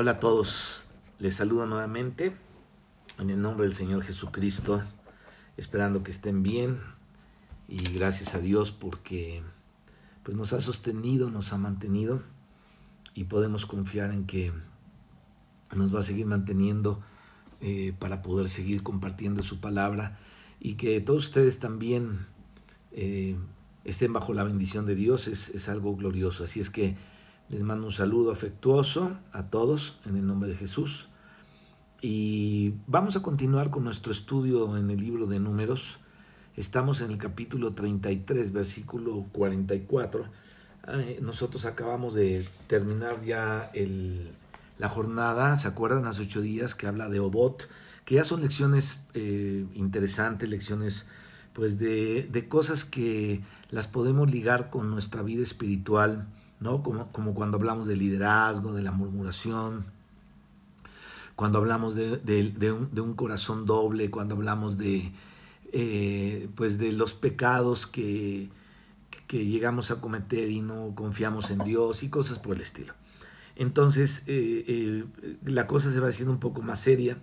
Hola a todos, les saludo nuevamente en el nombre del Señor Jesucristo, esperando que estén bien y gracias a Dios porque pues nos ha sostenido, nos ha mantenido y podemos confiar en que nos va a seguir manteniendo eh, para poder seguir compartiendo su palabra y que todos ustedes también eh, estén bajo la bendición de Dios es, es algo glorioso. Así es que les mando un saludo afectuoso a todos en el nombre de Jesús. Y vamos a continuar con nuestro estudio en el libro de números. Estamos en el capítulo 33, versículo 44. Nosotros acabamos de terminar ya la jornada, ¿se acuerdan? Hace ocho días que habla de Obot, que ya son lecciones eh, interesantes, lecciones pues de cosas que las podemos ligar con nuestra vida espiritual ¿no? Como, cuando hablamos de liderazgo, de la murmuración, cuando hablamos de, de, un, de un, corazón doble, cuando hablamos de, eh, pues de los pecados que, que llegamos a cometer y no confiamos en Dios y cosas por el estilo. Entonces eh, eh, la cosa se va haciendo un poco más seria.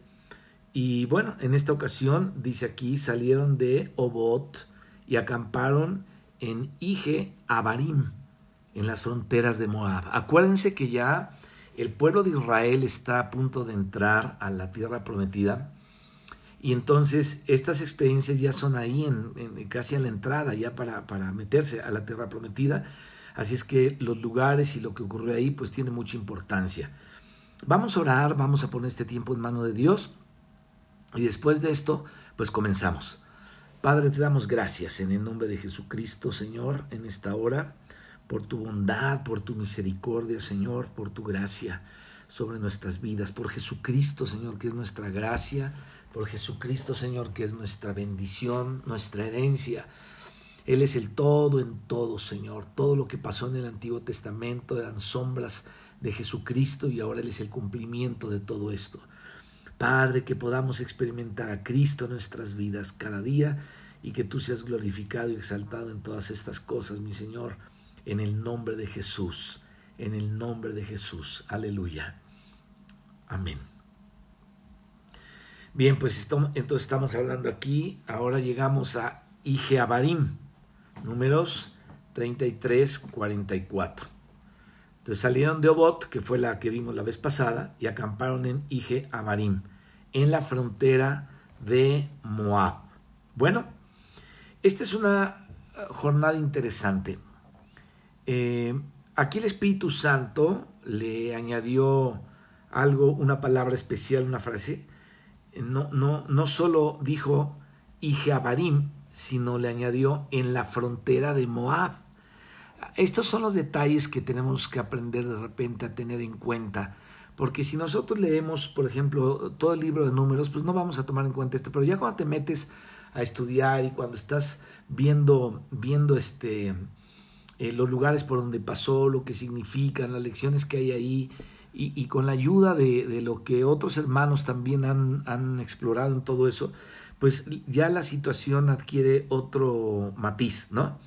Y bueno, en esta ocasión, dice aquí, salieron de Obot y acamparon en Ige Abarim en las fronteras de Moab. Acuérdense que ya el pueblo de Israel está a punto de entrar a la tierra prometida y entonces estas experiencias ya son ahí en, casi a la entrada ya para, para meterse a la tierra prometida. Así es que los lugares y lo que ocurrió ahí pues tiene mucha importancia. Vamos a orar, vamos a poner este tiempo en mano de Dios y después de esto pues comenzamos. Padre, te damos gracias en el nombre de Jesucristo, Señor, en esta hora por tu bondad, por tu misericordia, Señor, por tu gracia sobre nuestras vidas, por Jesucristo, Señor, que es nuestra gracia, por Jesucristo, Señor, que es nuestra bendición, nuestra herencia. Él es el todo en todo, Señor. Todo lo que pasó en el Antiguo Testamento eran sombras de Jesucristo y ahora Él es el cumplimiento de todo esto. Padre, que podamos experimentar a Cristo en nuestras vidas cada día y que tú seas glorificado y exaltado en todas estas cosas, mi Señor en el nombre de Jesús, en el nombre de Jesús. Aleluya. Amén. Bien, pues entonces estamos hablando aquí, ahora llegamos a Ijeabarim, números 33, 44. Entonces salieron de Obot, que fue la que vimos la vez pasada, y acamparon en Ijeabarim, en la frontera de Moab. Bueno, esta es una jornada interesante. Eh, aquí el Espíritu Santo le añadió algo, una palabra especial, una frase. No, no, no solo dijo Ijeabarim, sino le añadió en la frontera de Moab. Estos son los detalles que tenemos que aprender de repente a tener en cuenta. Porque si nosotros leemos, por ejemplo, todo el libro de números, pues no vamos a tomar en cuenta esto. Pero ya cuando te metes a estudiar y cuando estás viendo, viendo este, eh, los lugares por donde pasó, lo que significan, las lecciones que hay ahí, y, con la ayuda de, lo que otros hermanos también han, explorado en todo eso, pues ya la situación adquiere otro matiz, ¿no?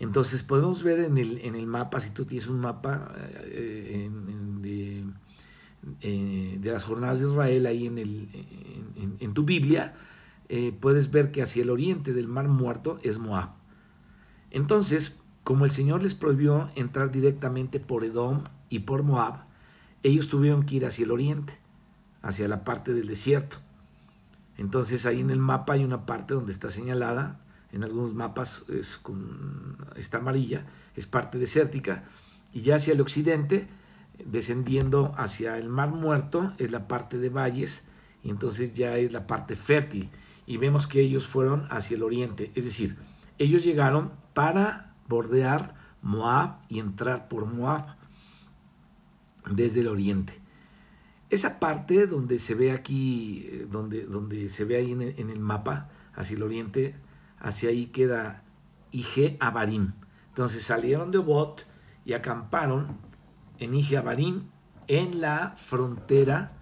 Entonces podemos ver en el, en mapa, si tú tienes un mapa eh, de, eh, de, las jornadas de Israel ahí en, el, en, tu Biblia, puedes ver que hacia el oriente del Mar Muerto es Moab. Entonces, como el Señor les prohibió entrar directamente por Edom y por Moab, ellos tuvieron que ir hacia el oriente, hacia la parte del desierto. Entonces ahí en el mapa hay una parte donde está señalada, en algunos mapas es con, está amarilla, es parte desértica, y ya hacia el occidente, descendiendo hacia el mar muerto, es la parte de valles, y entonces ya es la parte fértil. Y vemos que ellos fueron hacia el oriente, es decir, ellos llegaron para bordear Moab y entrar por Moab desde el oriente. Esa parte donde se ve aquí, eh, donde, donde se ve ahí en el, mapa, hacia el oriente, hacia ahí queda Ige Abarim. Entonces salieron de Obot y acamparon en Ige Abarim, en la frontera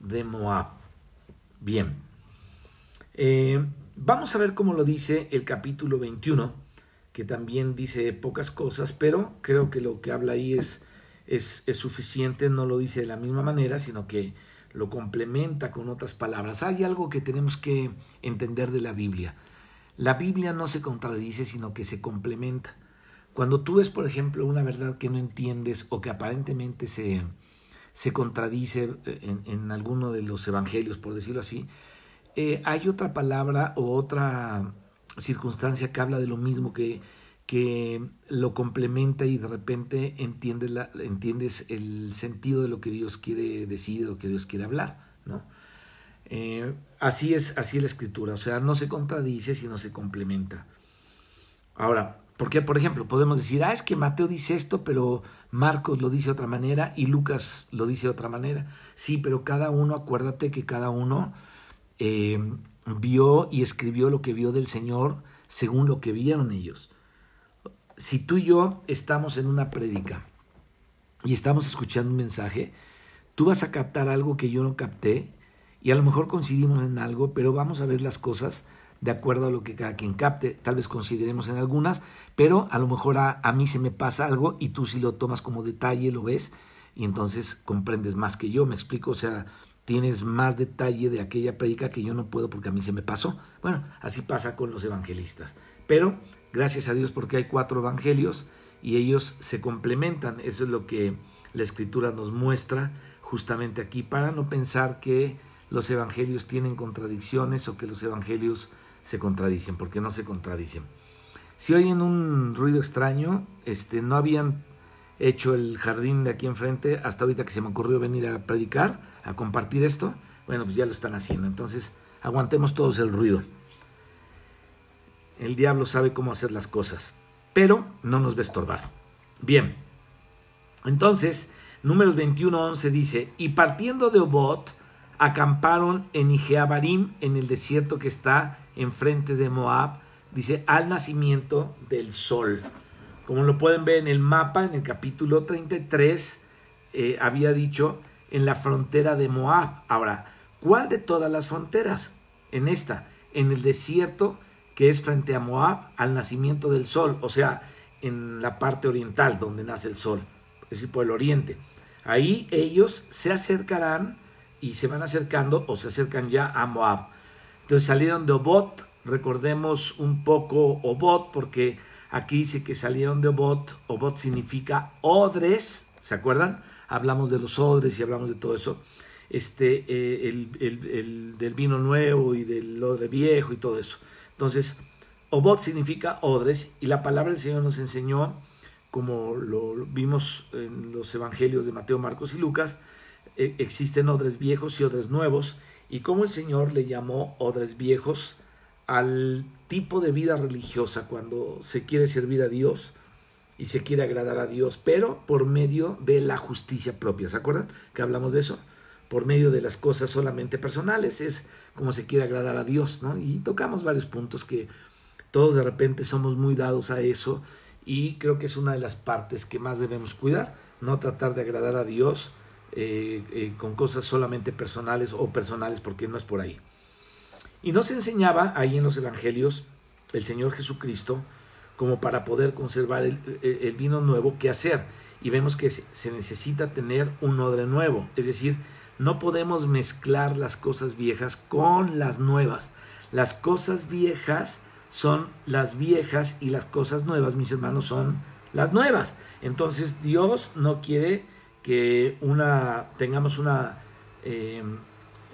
de Moab. Bien. Eh, vamos a ver cómo lo dice el capítulo 21 que también dice pocas cosas, pero creo que lo que habla ahí es, es, es suficiente, no lo dice de la misma manera, sino que lo complementa con otras palabras. Hay algo que tenemos que entender de la Biblia. La Biblia no se contradice, sino que se complementa. Cuando tú ves, por ejemplo, una verdad que no entiendes o que aparentemente se, se contradice en, en, alguno de los evangelios, por decirlo así, eh, hay otra palabra o otra circunstancia que habla de lo mismo, que, que lo complementa y de repente entiendes, la, entiendes el sentido de lo que Dios quiere decir, de lo que Dios quiere hablar, ¿no? Eh, así es, así es la escritura, o sea, no se contradice, sino se complementa. Ahora, porque, por ejemplo, podemos decir, ah, es que Mateo dice esto, pero Marcos lo dice de otra manera y Lucas lo dice de otra manera. Sí, pero cada uno, acuérdate que cada uno eh, vio y escribió lo que vio del Señor según lo que vieron ellos si tú y yo estamos en una prédica y estamos escuchando un mensaje, tú vas a captar algo que yo no capté y a lo mejor coincidimos en algo, pero vamos a ver las cosas de acuerdo a lo que cada quien capte. Tal vez consideremos en algunas, pero a lo mejor a, a mí se me pasa algo y tú si lo tomas como detalle, lo ves y entonces comprendes más que yo. Me explico, o sea, tienes más detalle de aquella prédica que yo no puedo porque a mí se me pasó. Bueno, así pasa con los evangelistas. Pero Gracias a Dios porque hay cuatro evangelios y ellos se complementan. Eso es lo que la escritura nos muestra justamente aquí para no pensar que los evangelios tienen contradicciones o que los evangelios se contradicen, porque no se contradicen. Si oyen un ruido extraño, este, no habían hecho el jardín de aquí enfrente hasta ahorita que se me ocurrió venir a predicar, a compartir esto, bueno, pues ya lo están haciendo. Entonces, aguantemos todos el ruido. El diablo sabe cómo hacer las cosas, pero no nos va a estorbar. Bien, entonces, números 21-11 dice, y partiendo de Obot, acamparon en Ijeabarim, en el desierto que está enfrente de Moab, dice, al nacimiento del sol. Como lo pueden ver en el mapa, en el capítulo 33, eh, había dicho en la frontera de Moab. Ahora, ¿cuál de todas las fronteras? En esta, en el desierto que es frente a Moab al nacimiento del sol, o sea, en la parte oriental donde nace el sol, es decir, por el oriente. Ahí ellos se acercarán y se van acercando o se acercan ya a Moab. Entonces salieron de Obot, recordemos un poco Obot porque aquí dice que salieron de Obot, Obot significa odres, ¿se acuerdan? Hablamos de los odres y hablamos de todo eso. Este, eh, el, el, del vino nuevo y del odre viejo y todo eso. Entonces, Obot significa odres y la palabra del Señor nos enseñó, como lo vimos en los evangelios de Mateo, Marcos y Lucas, e, existen odres viejos y odres nuevos y como el Señor le llamó odres viejos al tipo de vida religiosa cuando se quiere servir a Dios y se quiere agradar a Dios, pero por medio de la justicia propia. ¿Se acuerdan que hablamos de eso? por medio de las cosas solamente personales, es como se quiere agradar a Dios, ¿no? Y tocamos varios puntos que todos de repente somos muy dados a eso y creo que es una de las partes que más debemos cuidar, no tratar de agradar a Dios eh, eh, con cosas solamente personales o personales porque no es por ahí. Y nos enseñaba ahí en los evangelios el Señor Jesucristo como para poder conservar el, vino nuevo, qué hacer. Y vemos que se necesita tener un odre nuevo, es decir, no podemos mezclar las cosas viejas con las nuevas. Las cosas viejas son las viejas y las cosas nuevas, mis hermanos, son las nuevas. Entonces Dios no quiere que una tengamos una eh,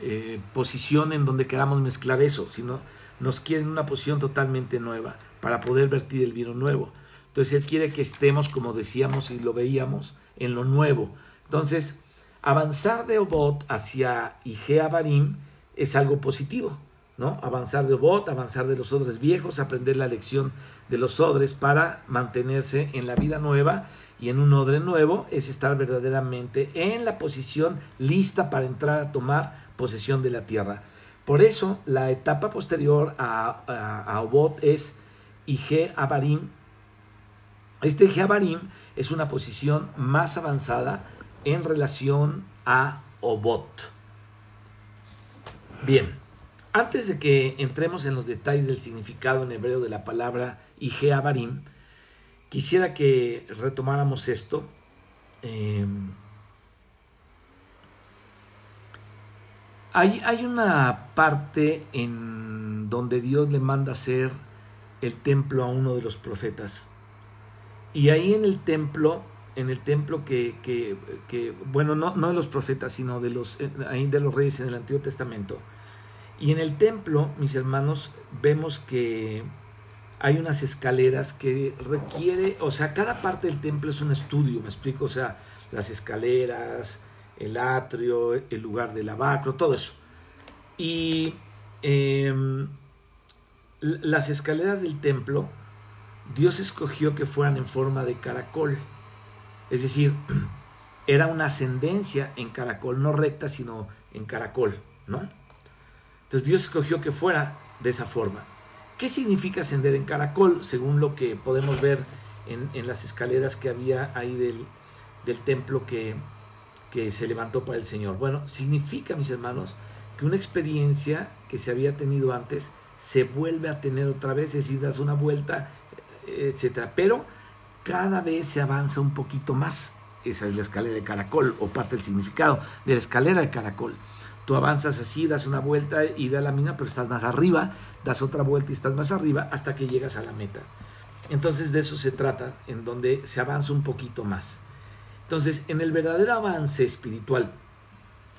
eh, posición en donde queramos mezclar eso, sino nos quiere una posición totalmente nueva para poder vertir el vino nuevo. Entonces Él quiere que estemos, como decíamos y lo veíamos, en lo nuevo. Entonces, Avanzar de Obot hacia Igea Barim es algo positivo, ¿no? Avanzar de Obot, avanzar de los odres viejos, aprender la lección de los odres para mantenerse en la vida nueva y en un odre nuevo es estar verdaderamente en la posición lista para entrar a tomar posesión de la tierra. Por eso la etapa posterior a, a, Obot es y Abarim. Este G-Abarim es una posición más avanzada en relación a Obot. Bien, antes de que entremos en los detalles del significado en hebreo de la palabra Ige Abarim, quisiera que retomáramos esto. Em, hay, hay una parte en donde Dios le manda hacer el templo a uno de los profetas. Y ahí en el templo, en el templo que, que, que bueno, no, no, de los profetas, sino de los, eh, ahí de los reyes en el Antiguo Testamento. Y en el templo, mis hermanos, vemos que hay unas escaleras que requiere, o sea, cada parte del templo es un estudio, me explico, o sea, las escaleras, el atrio, el lugar del lavacro, todo eso. Y em, las escaleras del templo, Dios escogió que fueran en forma de caracol. Es decir, era una ascendencia en caracol, no recta, sino en caracol, ¿no? Entonces Dios escogió que fuera de esa forma. ¿Qué significa ascender en caracol? Según lo que podemos ver en, las escaleras que había ahí del, del templo que, que se levantó para el Señor. Bueno, significa, mis hermanos, que una experiencia que se había tenido antes se vuelve a tener otra vez, es decir, das una vuelta, etcétera. Pero cada vez se avanza un poquito más. Esa es la escalera de caracol, o parte del significado de la escalera de caracol. Tú avanzas así, das una vuelta y da la mina, pero estás más arriba, das otra vuelta y estás más arriba hasta que llegas a la meta. Entonces de eso se trata, en donde se avanza un poquito más. Entonces, en el verdadero avance espiritual,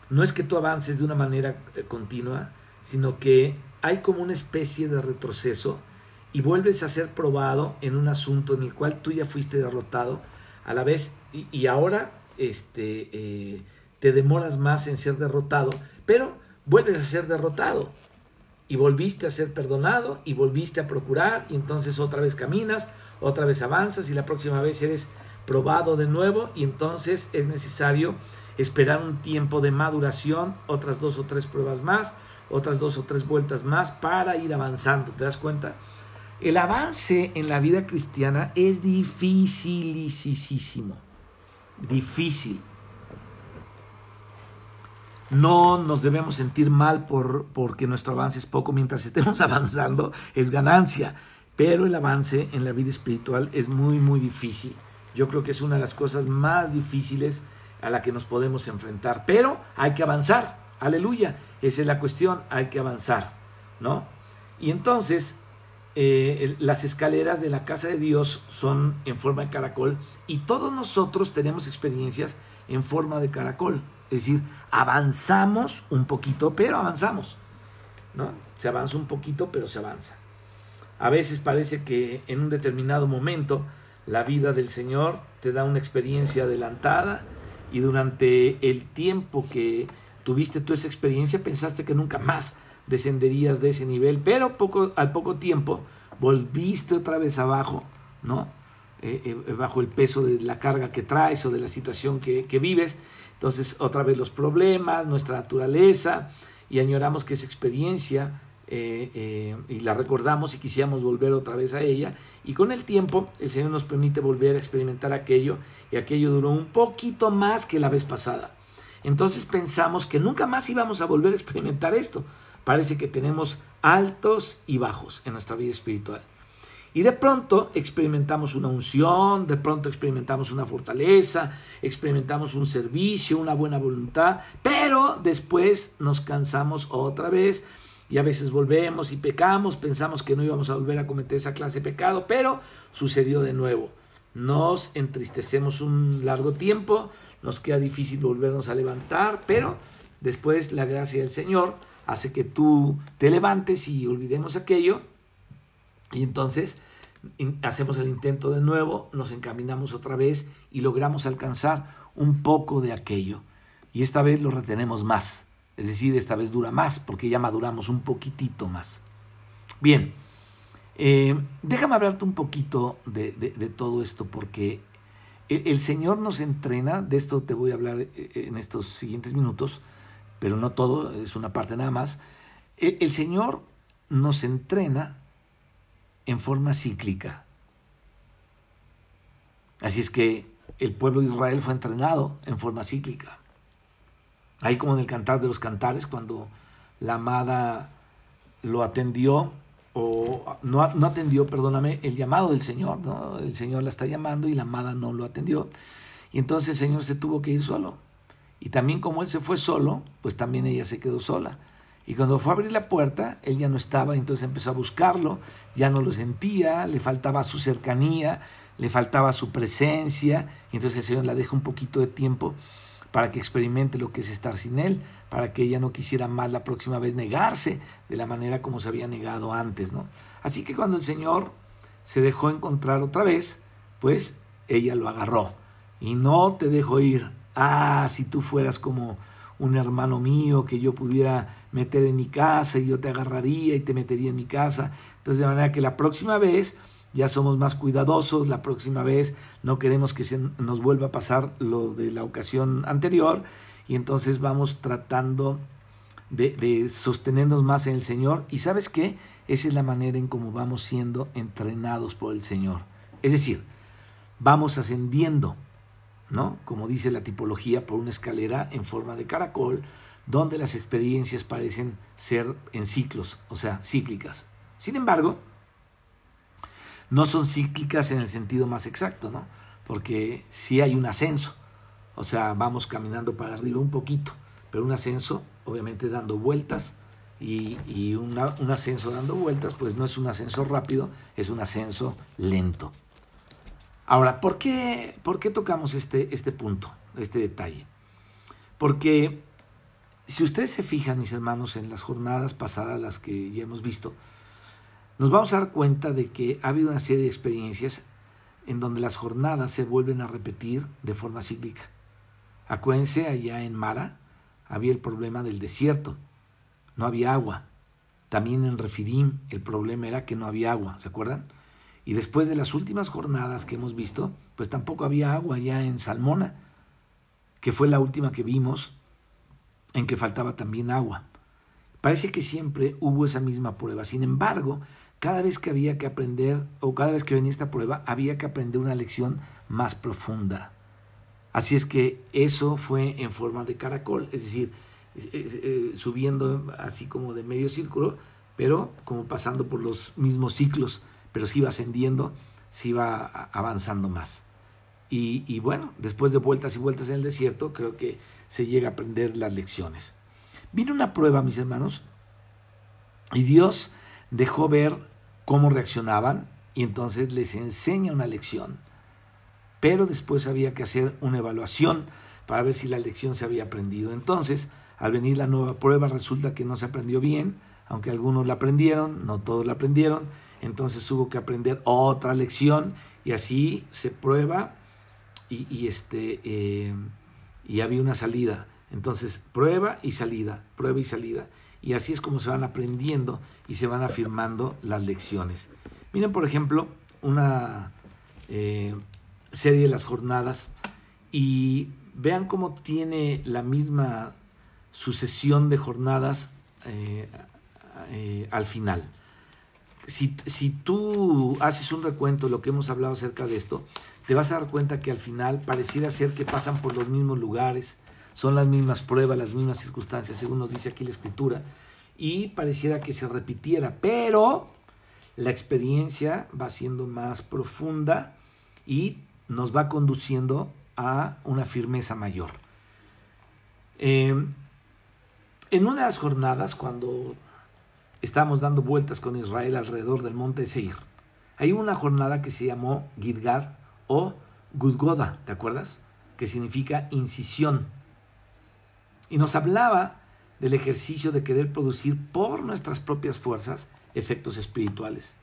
no es que tú avances de una manera eh, continua, sino que hay como una especie de retroceso y vuelves a ser probado en un asunto en el cual tú ya fuiste derrotado a la vez y, ahora este, eh, te demoras más en ser derrotado, pero vuelves a ser derrotado y volviste a ser perdonado y volviste a procurar y entonces otra vez caminas, otra vez avanzas y la próxima vez eres probado de nuevo y entonces es necesario esperar un tiempo de maduración, otras dos o tres pruebas más, otras dos o tres vueltas más para ir avanzando. ¿Te das cuenta? El avance en la vida cristiana es dificilísimo. Difícil. No nos debemos sentir mal por, porque nuestro avance es poco. Mientras estemos avanzando es ganancia. Pero el avance en la vida espiritual es muy, muy difícil. Yo creo que es una de las cosas más difíciles a la que nos podemos enfrentar. Pero hay que avanzar. Aleluya. Esa es la cuestión. Hay que avanzar. ¿No? Y entonces, eh, las escaleras de la casa de Dios son en forma de caracol y todos nosotros tenemos experiencias en forma de caracol. Es decir, avanzamos un poquito, pero avanzamos. ¿no? Se avanza un poquito, pero se avanza. A veces parece que en un determinado momento la vida del Señor te da una experiencia adelantada y durante el tiempo que tuviste tú esa experiencia pensaste que nunca más descenderías de ese nivel, pero poco, al poco tiempo volviste otra vez abajo, ¿no? Eh, eh, bajo el peso de la carga que traes o de la situación que, vives. Entonces, otra vez los problemas, nuestra naturaleza, y añoramos que esa experiencia eh, eh, y la recordamos y quisiéramos volver otra vez a ella. Y con el tiempo el Señor nos permite volver a experimentar aquello y aquello duró un poquito más que la vez pasada. Entonces pensamos que nunca más íbamos a volver a experimentar esto. Parece que tenemos altos y bajos en nuestra vida espiritual. Y de pronto experimentamos una unción, de pronto experimentamos una fortaleza, experimentamos un servicio, una buena voluntad, pero después nos cansamos otra vez y a veces volvemos y pecamos, pensamos que no íbamos a volver a cometer esa clase de pecado, pero sucedió de nuevo. Nos entristecemos un largo tiempo, nos queda difícil volvernos a levantar, pero después la gracia del Señor hace que tú te levantes y olvidemos aquello y entonces hacemos el intento de nuevo, nos encaminamos otra vez y logramos alcanzar un poco de aquello. Y esta vez lo retenemos más. Es decir, esta vez dura más porque ya maduramos un poquitito más. Bien, eh, déjame hablarte un poquito de, todo esto porque el, Señor nos entrena, de esto te voy a hablar eh, en estos siguientes minutos, pero no todo, es una parte nada más. el Señor nos entrena en forma cíclica. Así es que el pueblo de Israel fue entrenado en forma cíclica. Ahí como en el cantar de los cantares, cuando la amada lo atendió, o no, no, atendió, perdóname, el llamado del Señor, ¿no? El Señor la está llamando y la amada no lo atendió. Y entonces el Señor se tuvo que ir solo. Y también como él se fue solo, pues también ella se quedó sola. Y cuando fue a abrir la puerta, él ya no estaba, entonces empezó a buscarlo, ya no lo sentía, le faltaba su cercanía, le faltaba su presencia, y entonces el Señor la deja un poquito de tiempo para que experimente lo que es estar sin Él, para que ella no quisiera más la próxima vez negarse de la manera como se había negado antes, ¿no? Así que cuando el Señor se dejó encontrar otra vez, pues ella lo agarró y no te dejó ir. Ah, si tú fueras como un hermano mío que yo pudiera meter en mi casa y yo te agarraría y te metería en mi casa. Entonces, de manera que la próxima vez ya somos más cuidadosos, la próxima vez no queremos que se nos vuelva a pasar lo de la ocasión anterior y entonces vamos tratando de, sostenernos más en el Señor y sabes qué, esa es la manera en cómo vamos siendo entrenados por el Señor. Es decir, vamos ascendiendo ¿no? Como dice la tipología, por una escalera en forma de caracol, donde las experiencias parecen ser en ciclos, o sea, cíclicas. Sin embargo, no son cíclicas en el sentido más exacto, ¿no? Porque sí hay un ascenso, o sea, vamos caminando para arriba un poquito, pero un ascenso, obviamente dando vueltas, y, y un ascenso dando vueltas, pues no es un ascenso rápido, es un ascenso lento. Ahora, ¿por qué, por qué tocamos este, este punto, este detalle? Porque si ustedes se fijan, mis hermanos, en las jornadas pasadas, las que ya hemos visto, nos vamos a dar cuenta de que ha habido una serie de experiencias en donde las jornadas se vuelven a repetir de forma cíclica. Acuérdense, allá en Mara había el problema del desierto, no había agua. También en Refidim el problema era que no había agua, ¿se acuerdan? Y después de las últimas jornadas que hemos visto, pues tampoco había agua ya en Salmona, que fue la última que vimos, en que faltaba también agua. Parece que siempre hubo esa misma prueba. Sin embargo, cada vez que había que aprender, o cada vez que venía esta prueba, había que aprender una lección más profunda. Así es que eso fue en forma de caracol, es decir, eh, subiendo así como de medio círculo, pero como pasando por los mismos ciclos pero se iba ascendiendo, se iba avanzando más. Y, bueno, después de vueltas y vueltas en el desierto, creo que se llega a aprender las lecciones. Vino una prueba, mis hermanos, y Dios dejó ver cómo reaccionaban y entonces les enseña una lección. Pero después había que hacer una evaluación para ver si la lección se había aprendido. Entonces, al venir la nueva prueba, resulta que no se aprendió bien, aunque algunos la aprendieron, no todos la aprendieron, entonces hubo que aprender otra lección y así se prueba y, este, eh, y había una salida. Entonces, prueba y salida, prueba y salida. Y así es como se van aprendiendo y se van afirmando las lecciones. Miren, por ejemplo, una eh, serie de las jornadas y vean cómo tiene la misma sucesión de jornadas eh, al final. Si, si tú haces un recuento de lo que hemos hablado acerca de esto, te vas a dar cuenta que al final pareciera ser que pasan por los mismos lugares, son las mismas pruebas, las mismas circunstancias, según nos dice aquí la escritura, y pareciera que se repitiera, pero la experiencia va siendo más profunda y nos va conduciendo a una firmeza mayor. Em, en una de las jornadas, cuando estábamos dando vueltas con Israel alrededor del monte Seir. Hay una jornada que se llamó Gidgad o Gudgoda, ¿te acuerdas? Que significa incisión. Y nos hablaba del ejercicio de querer producir por nuestras propias fuerzas efectos espirituales.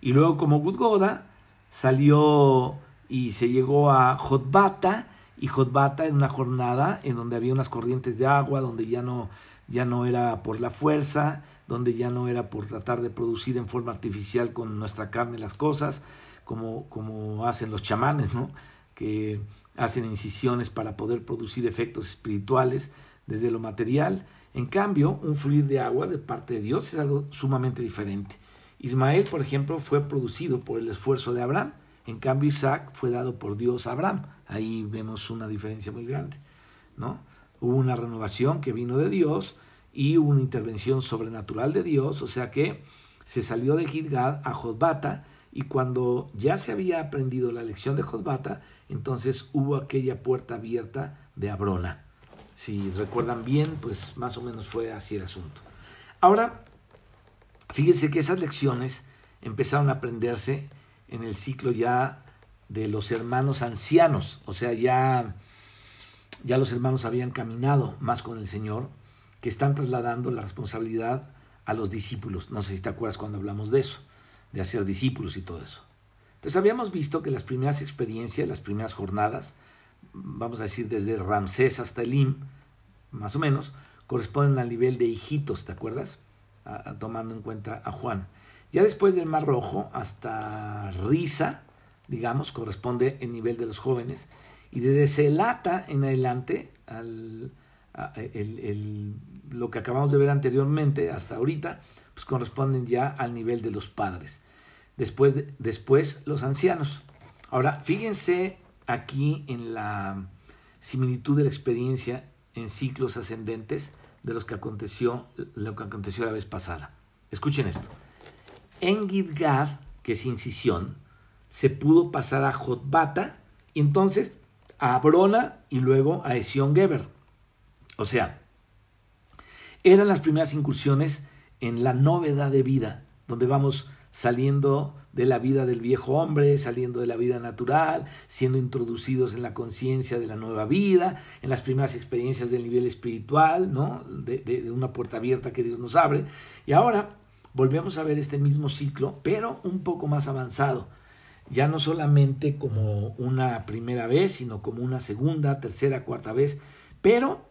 Y luego como Gudgoda salió y se llegó a Jotbata, y Jotbata en una jornada en donde había unas corrientes de agua, donde ya no, ya no era por la fuerza, donde ya no era por tratar de producir en forma artificial con nuestra carne las cosas, como, como hacen los chamanes, ¿no? que hacen incisiones para poder producir efectos espirituales desde lo material. En cambio, un fluir de aguas de parte de Dios es algo sumamente diferente. Ismael, por ejemplo, fue producido por el esfuerzo de Abraham, en cambio Isaac fue dado por Dios a Abraham. Ahí vemos una diferencia muy grande, ¿no? Hubo una renovación que vino de Dios, y una intervención sobrenatural de Dios, o sea que se salió de Gidgad a Josbata y cuando ya se había aprendido la lección de Josbata, entonces hubo aquella puerta abierta de Abrona. Si recuerdan bien, pues más o menos fue así el asunto. Ahora, fíjense que esas lecciones empezaron a aprenderse en el ciclo ya de los hermanos ancianos, o sea, ya, ya los hermanos habían caminado más con el Señor, que están trasladando la responsabilidad a los discípulos. No sé si te acuerdas cuando hablamos de eso, de hacer discípulos y todo eso. Entonces habíamos visto que las primeras experiencias, las primeras jornadas, vamos a decir desde Ramsés hasta Elim, más o menos, corresponden al nivel de hijitos, ¿te acuerdas? tomando en cuenta a Juan. Ya después del Mar Rojo hasta Risa, digamos, corresponde el nivel de los jóvenes. Y desde Celata en adelante, al, lo que acabamos de ver anteriormente, hasta ahorita, pues corresponden ya al nivel de los padres. Después, después los ancianos. Ahora, fíjense aquí en la similitud de la experiencia en ciclos ascendentes de los que aconteció, lo que aconteció la vez pasada. Escuchen esto. En Gidgad, que es incisión, se pudo pasar a Jotbata y entonces a Abrona y luego a Esión Geber. O sea, eran las primeras incursiones en la novedad de vida, donde vamos saliendo de la vida del viejo hombre, saliendo de la vida natural, siendo introducidos en la conciencia de la nueva vida, en las primeras experiencias del nivel espiritual, ¿no? De, de, una puerta abierta que Dios nos abre. Y ahora volvemos a ver este mismo ciclo, pero un poco más avanzado. Ya no solamente como una primera vez, sino como una segunda, tercera, cuarta vez, pero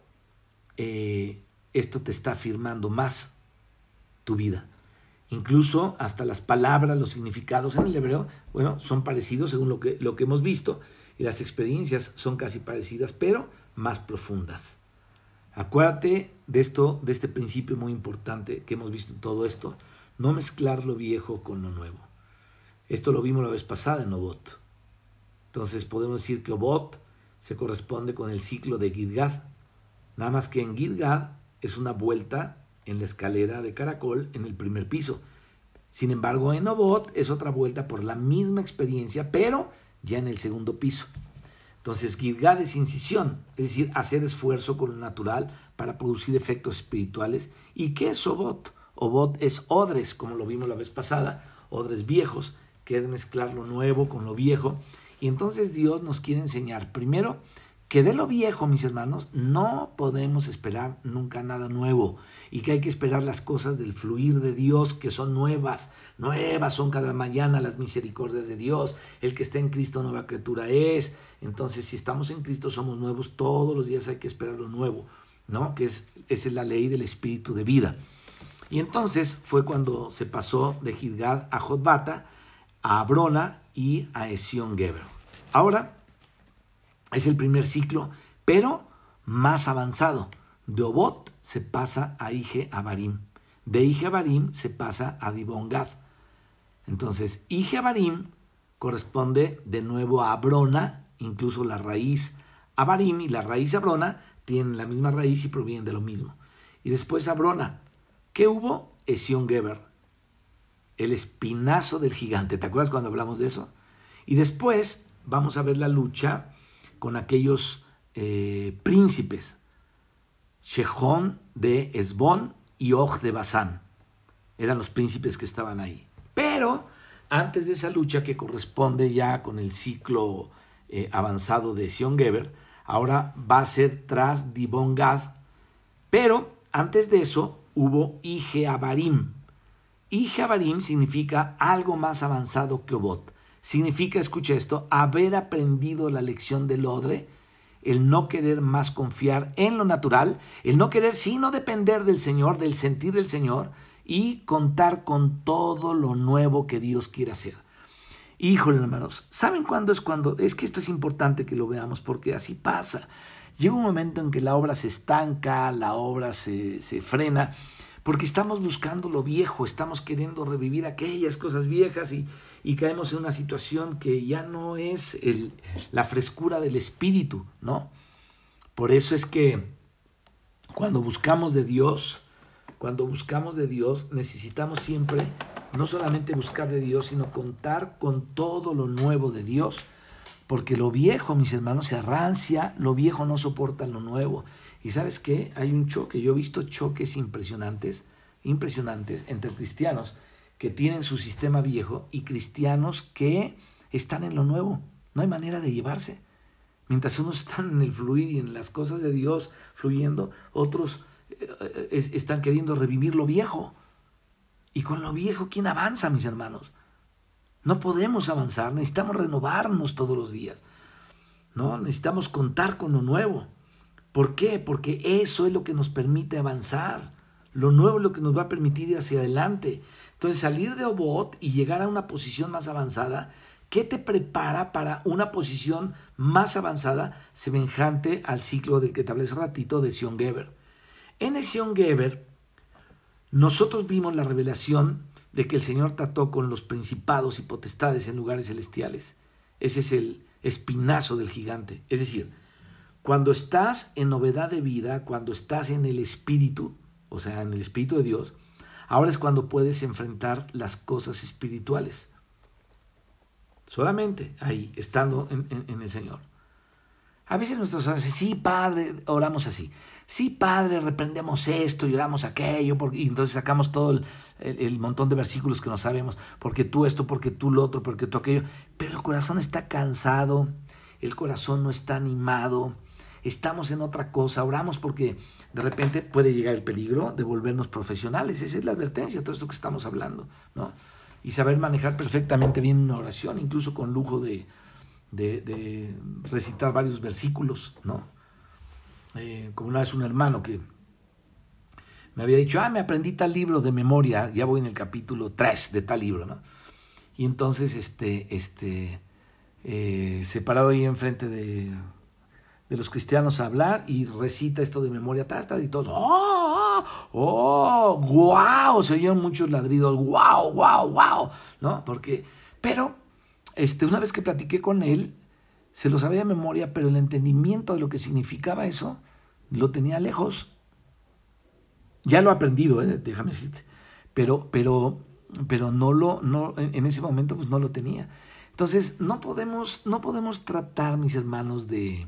eh, esto te está afirmando más tu vida. Incluso hasta las palabras, los significados en el hebreo, bueno, son parecidos según lo que, lo que hemos visto, y las experiencias son casi parecidas, pero más profundas. Acuérdate de esto, de este principio muy importante que hemos visto en todo esto, no mezclar lo viejo con lo nuevo. Esto lo vimos la vez pasada en Obot. Entonces podemos decir que Obot se corresponde con el ciclo de Gidgad. Nada más que en Gidgad es una vuelta en la escalera de caracol en el primer piso. Sin embargo, en Obot es otra vuelta por la misma experiencia, pero ya en el segundo piso. Entonces, Gidgad es incisión, es decir, hacer esfuerzo con lo natural para producir efectos espirituales. ¿Y qué es Obot? Obot es odres, como lo vimos la vez pasada, odres viejos, que es mezclar lo nuevo con lo viejo. Y entonces Dios nos quiere enseñar, primero, que de lo viejo, mis hermanos, no podemos esperar nunca nada nuevo y que hay que esperar las cosas del fluir de Dios que son nuevas, nuevas son cada mañana las misericordias de Dios, el que está en Cristo nueva criatura es, entonces si estamos en Cristo somos nuevos, todos los días hay que esperar lo nuevo, ¿no? Que es, esa es la ley del espíritu de vida. Y entonces fue cuando se pasó de Gidgad a Jotbata, a Abrona y a Esión Geber. Ahora, es el primer ciclo, pero más avanzado. De Obot se pasa a Ige Abarim. De Ige Abarim se pasa a Dibongad. Entonces, Ige Abarim corresponde de nuevo a Abrona, incluso la raíz Abarim y la raíz Abrona tienen la misma raíz y provienen de lo mismo. Y después Abrona. ¿Qué hubo? Esión Geber, el espinazo del gigante. ¿Te acuerdas cuando hablamos de eso? Y después vamos a ver la lucha con aquellos eh, príncipes, Shejón de Esbón y Og de Basán. Eran los príncipes que estaban ahí. Pero antes de esa lucha que corresponde ya con el ciclo eh, avanzado de Sion Geber, ahora va a ser tras Dibon Gad. Pero antes de eso hubo Ige Abarim. Ige Abarim significa algo más avanzado que Obot significa, escucha esto, haber aprendido la lección del odre, el no querer más confiar en lo natural, el no querer sino depender del Señor, del sentir del Señor y contar con todo lo nuevo que Dios quiere hacer. Híjole, hermanos, ¿saben cuándo es cuando? Es que esto es importante que lo veamos porque así pasa. Llega un momento en que la obra se estanca, la obra se, se frena porque estamos buscando lo viejo, estamos queriendo revivir aquellas cosas viejas y, caemos en una situación que ya no es el, la frescura del espíritu, ¿no? Por eso es que cuando buscamos de Dios, cuando buscamos de Dios, necesitamos siempre no solamente buscar de Dios, sino contar con todo lo nuevo de Dios porque lo viejo, mis hermanos, se arrancia, lo viejo no soporta lo nuevo. Y sabes qué? Hay un choque, yo he visto choques impresionantes, impresionantes entre cristianos que tienen su sistema viejo y cristianos que están en lo nuevo. No hay manera de llevarse. Mientras unos están en el fluir y en las cosas de Dios fluyendo, otros eh, están queriendo revivir lo viejo. Y con lo viejo, ¿quién avanza, mis hermanos? No podemos avanzar, necesitamos renovarnos todos los días. ¿no? Necesitamos contar con lo nuevo. ¿Por qué? Porque eso es lo que nos permite avanzar. Lo nuevo es lo que nos va a permitir ir hacia adelante. Entonces, salir de Obot y llegar a una posición más avanzada, ¿qué te prepara para una posición más avanzada semejante al ciclo del que te hablé hace ratito de Sion Geber? En Sion Geber, nosotros vimos la revelación de que el Señor trató con los principados y potestades en lugares celestiales. Ese es el espinazo del gigante. Es decir, cuando estás en novedad de vida, cuando estás en el Espíritu, o sea, en el Espíritu de Dios, ahora es cuando puedes enfrentar las cosas espirituales. Solamente ahí, estando en, el Señor. A veces nosotros oraciones, sí, Padre, oramos así. Sí, Padre, reprendemos esto y oramos aquello, porque, y entonces sacamos todo el, el, montón de versículos que no sabemos, porque tú esto, porque tú lo otro, porque tú aquello, pero el corazón está cansado, el corazón no está animado, estamos en otra cosa, oramos porque de repente puede llegar el peligro de volvernos profesionales, esa es la advertencia, todo esto que estamos hablando, ¿no? Y saber manejar perfectamente bien una oración, incluso con lujo de, de, recitar varios versículos, ¿no? Eh, como una vez un hermano que me había dicho, ah, me aprendí tal libro de memoria, ya voy en el capítulo 3 de tal libro, ¿no? Y entonces, este, este, eh, se paró ahí enfrente de, de los cristianos a hablar y recita esto de memoria, ta, y todos, ¡oh! ¡oh! ¡wow! Se oyeron muchos ladridos, ¡wow! ¡wow! ¡wow! ¿No? Porque, pero, este, una vez que platiqué con él, se lo sabía de memoria, pero el entendimiento de lo que significaba eso lo tenía lejos. Ya lo he aprendido, ¿eh? déjame decirte. Pero, pero, pero no lo, no, en ese momento pues no lo tenía. Entonces, no podemos, no podemos tratar, mis hermanos, de,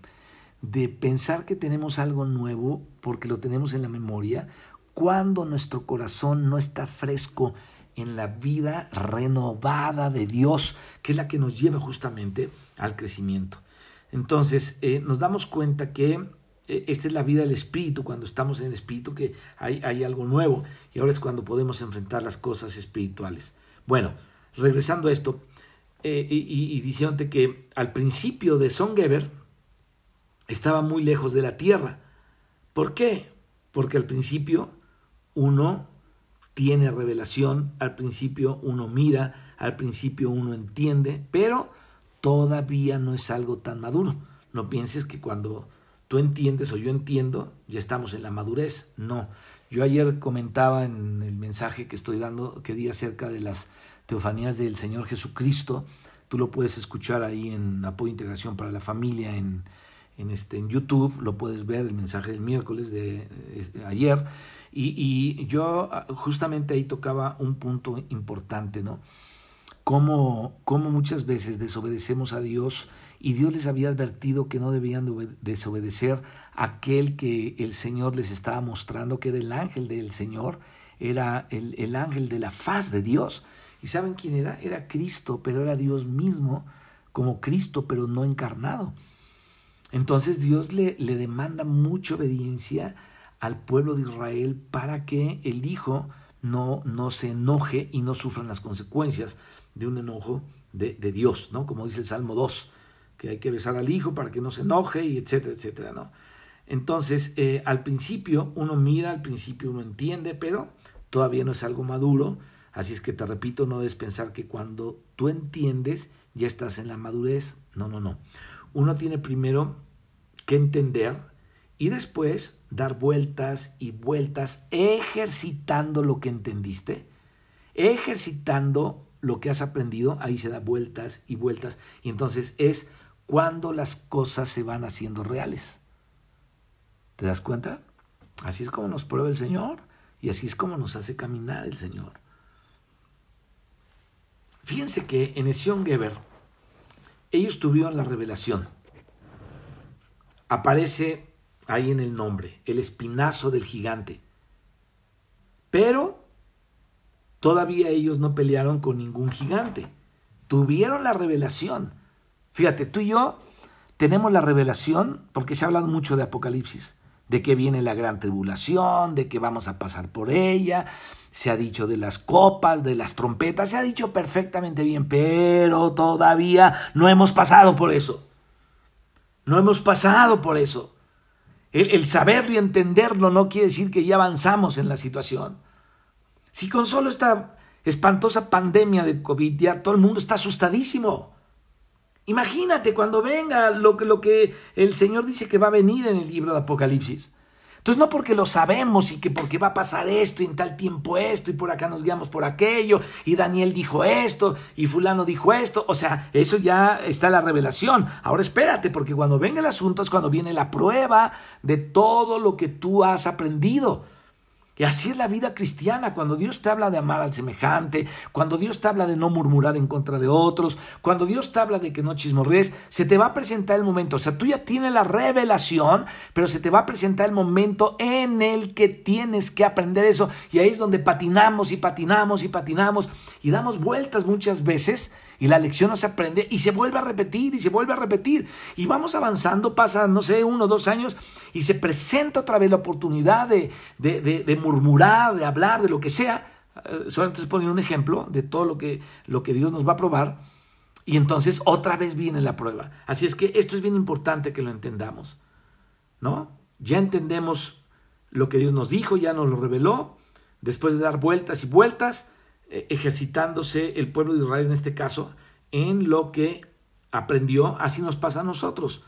de pensar que tenemos algo nuevo porque lo tenemos en la memoria, cuando nuestro corazón no está fresco en la vida renovada de Dios, que es la que nos lleva justamente al crecimiento. Entonces, eh, nos damos cuenta que esta es la vida del espíritu, cuando estamos en el espíritu, que hay, hay algo nuevo y ahora es cuando podemos enfrentar las cosas espirituales. Bueno, regresando a esto eh, y, y, diciéndote que al principio de Songeber estaba muy lejos de la tierra. ¿Por qué? Porque al principio uno tiene revelación, al principio uno mira, al principio uno entiende, pero todavía no es algo tan maduro. No pienses que cuando tú entiendes o yo entiendo, ya estamos en la madurez. No. Yo ayer comentaba en el mensaje que estoy dando, que di acerca de las teofanías del Señor Jesucristo. Tú lo puedes escuchar ahí en Apoyo Integración para la Familia, en, en, este, en YouTube, lo puedes ver, el mensaje del miércoles de, ayer. Y, y, yo ah, justamente ahí tocaba un punto importante, ¿no? Cómo, cómo muchas veces desobedecemos a Dios y Dios les había advertido que no debían desobedecer a aquel que el Señor les estaba mostrando que era el ángel del Señor, era el, el ángel de la faz de Dios. ¿Y saben quién era? Era Cristo, pero era Dios mismo, como Cristo, pero no encarnado. Entonces Dios le, le demanda mucha obediencia al pueblo de Israel para que el Hijo no, no se enoje y no sufran las consecuencias de un enojo de, de Dios, ¿no? Como dice el Salmo 2 que hay que besar al hijo para que no se enoje y etcétera, etcétera, ¿no? Entonces, eh, al principio uno mira, al principio uno entiende, pero todavía no es algo maduro, así es que te repito, no debes pensar que cuando tú entiendes ya estás en la madurez, no, no, no. Uno tiene primero que entender y después dar vueltas y vueltas ejercitando lo que entendiste, ejercitando lo que has aprendido, ahí se da vueltas y vueltas, y entonces es cuando las cosas se van haciendo reales. ¿Te das cuenta? Así es como nos prueba el Señor y así es como nos hace caminar el Señor. Fíjense que en Esión Geber ellos tuvieron la revelación. Aparece ahí en el nombre, el espinazo del gigante. Pero todavía ellos no pelearon con ningún gigante. Tuvieron la revelación. Fíjate, tú y yo tenemos la revelación porque se ha hablado mucho de Apocalipsis, de que viene la gran tribulación, de que vamos a pasar por ella, se ha dicho de las copas, de las trompetas, se ha dicho perfectamente bien, pero todavía no hemos pasado por eso. No hemos pasado por eso. El, saberlo y entenderlo no quiere decir que ya avanzamos en la situación. Si con solo esta espantosa pandemia de COVID ya todo el mundo está asustadísimo. Imagínate cuando venga lo que, lo que el Señor dice que va a venir en el libro de Apocalipsis. Entonces no porque lo sabemos y que porque va a pasar esto y en tal tiempo esto y por acá nos guiamos por aquello y Daniel dijo esto y fulano dijo esto, o sea, eso ya está la revelación. Ahora espérate porque cuando venga el asunto es cuando viene la prueba de todo lo que tú has aprendido. Y así es la vida cristiana, cuando Dios te habla de amar al semejante, cuando Dios te habla de no murmurar en contra de otros, cuando Dios te habla de que no chismorrees, se te va a presentar el momento. O sea, tú ya tienes la revelación, pero se te va a presentar el momento en el que tienes que aprender eso. Y ahí es donde patinamos y patinamos y patinamos y damos vueltas muchas veces y la lección no se aprende y se vuelve a repetir y se vuelve a repetir. Y vamos avanzando, pasa, no sé, uno o dos años y se presenta otra vez la oportunidad de, de, de, murmurar, de hablar, de lo que sea. Eh, solamente se pone un ejemplo de todo lo que, lo que Dios nos va a probar. Y entonces otra vez viene la prueba. Así es que esto es bien importante que lo entendamos. ¿No? Ya entendemos lo que Dios nos dijo, ya nos lo reveló. Después de dar vueltas y vueltas, ejercitándose el pueblo de Israel en este caso en lo que aprendió, así nos pasa a nosotros.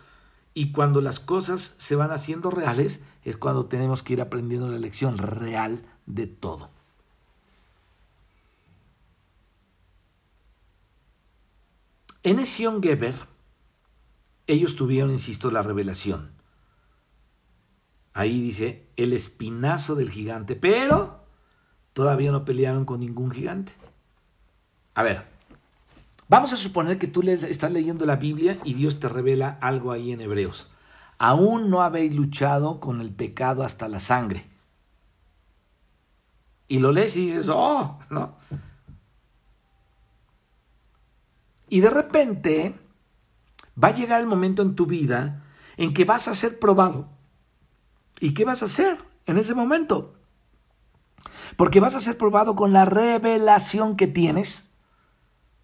Y cuando las cosas se van haciendo reales, es cuando tenemos que ir aprendiendo la lección real de todo. En Esión Geber, ellos tuvieron, insisto, la revelación. Ahí dice el espinazo del gigante, pero todavía no pelearon con ningún gigante. A ver, vamos a suponer que tú estás leyendo la Biblia y Dios te revela algo ahí en Hebreos. Aún no habéis luchado con el pecado hasta la sangre. Y lo lees y dices, oh, no. Y de repente va a llegar el momento en tu vida en que vas a ser probado. ¿Y qué vas a hacer en ese momento? Porque vas a ser probado con la revelación que tienes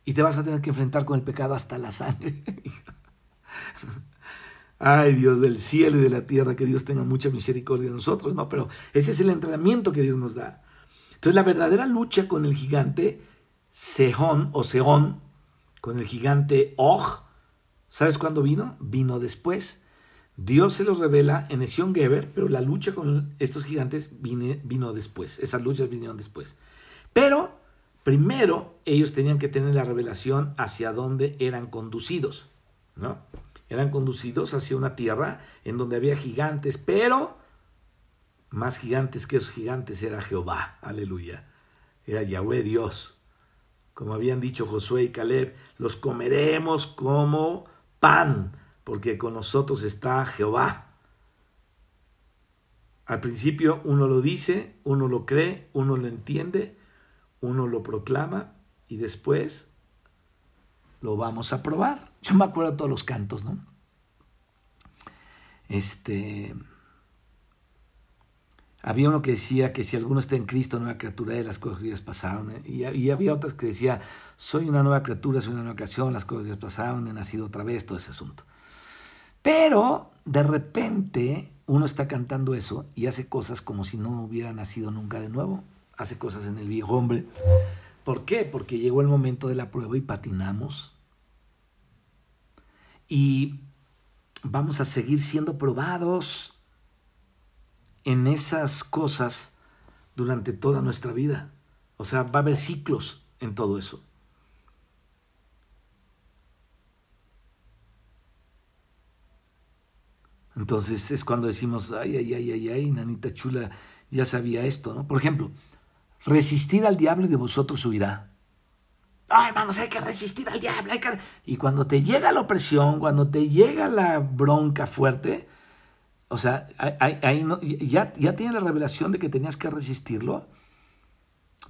y te vas a tener que enfrentar con el pecado hasta la sangre. Ay, Dios del cielo y de la tierra, que Dios tenga mucha misericordia de nosotros, ¿no? Pero ese es el entrenamiento que Dios nos da. Entonces, la verdadera lucha con el gigante Sehón o Seón, con el gigante Og, ¿sabes cuándo vino? Vino después. Dios se los revela en Esión Geber, pero la lucha con estos gigantes vino después. Esas luchas vinieron después. Pero primero ellos tenían que tener la revelación hacia dónde eran conducidos, ¿no? Eran conducidos hacia una tierra en donde había gigantes, pero más gigantes que esos gigantes era Jehová, aleluya. Era Yahweh Dios. Como habían dicho Josué y Caleb, los comeremos como pan porque con nosotros está Jehová. Al principio uno lo dice, uno lo cree, uno lo entiende, uno lo proclama y después lo vamos a probar. Yo me acuerdo de todos los cantos, ¿no? Este había uno que decía que si alguno está en Cristo, nueva criatura de las cosas que pasaron. ¿eh? Y, y, había otras que decía, soy una nueva criatura, soy una nueva creación, las cosas que pasaron, he nacido otra vez, todo ese asunto. Pero de repente uno está cantando eso y hace cosas como si no hubiera nacido nunca de nuevo. Hace cosas en el viejo hombre. ¿Por qué? Porque llegó el momento de la prueba y patinamos. Y vamos a seguir siendo probados en esas cosas durante toda nuestra vida. O sea, va a haber ciclos en todo eso. Entonces es cuando decimos, ay, ay, ay, ay, ay, nanita chula, ya sabía esto, ¿no? Por ejemplo, resistid al diablo y de vosotros huirá. Ay, hermanos, hay que resistir al diablo. Hay que... Y cuando te llega la opresión, cuando te llega la bronca fuerte, o sea, ahí, no, ya, ya tienes la revelación de que tenías que resistirlo,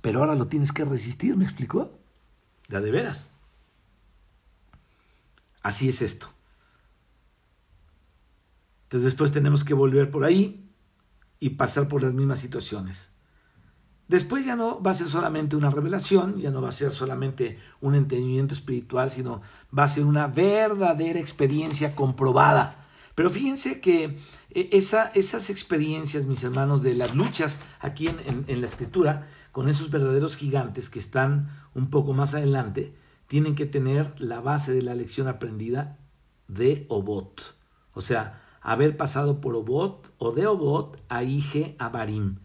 pero ahora lo tienes que resistir, ¿me explicó? Ya de veras. Así es esto. Entonces después tenemos que volver por ahí y pasar por las mismas situaciones. Después ya no va a ser solamente una revelación, ya no va a ser solamente un entendimiento espiritual, sino va a ser una verdadera experiencia comprobada. Pero fíjense que eh, esa, esas experiencias, mis hermanos, de las luchas aquí en, en la escritura, con esos verdaderos gigantes que están un poco más adelante, tienen que tener la base de la lección aprendida de Obot. O sea, haber pasado por Obot o de Obot a Ige Abarim.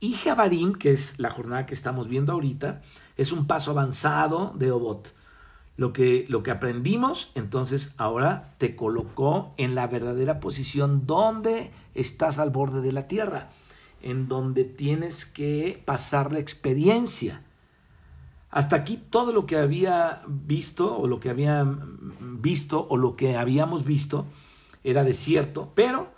Ige Abarim, que es la jornada que estamos viendo ahorita, es un paso avanzado de Obot. Lo que, lo que aprendimos, entonces ahora te colocó en la verdadera posición donde estás al borde de la tierra, en donde tienes que pasar la experiencia hasta aquí todo lo que había visto o lo que había visto o lo que habíamos visto era desierto, pero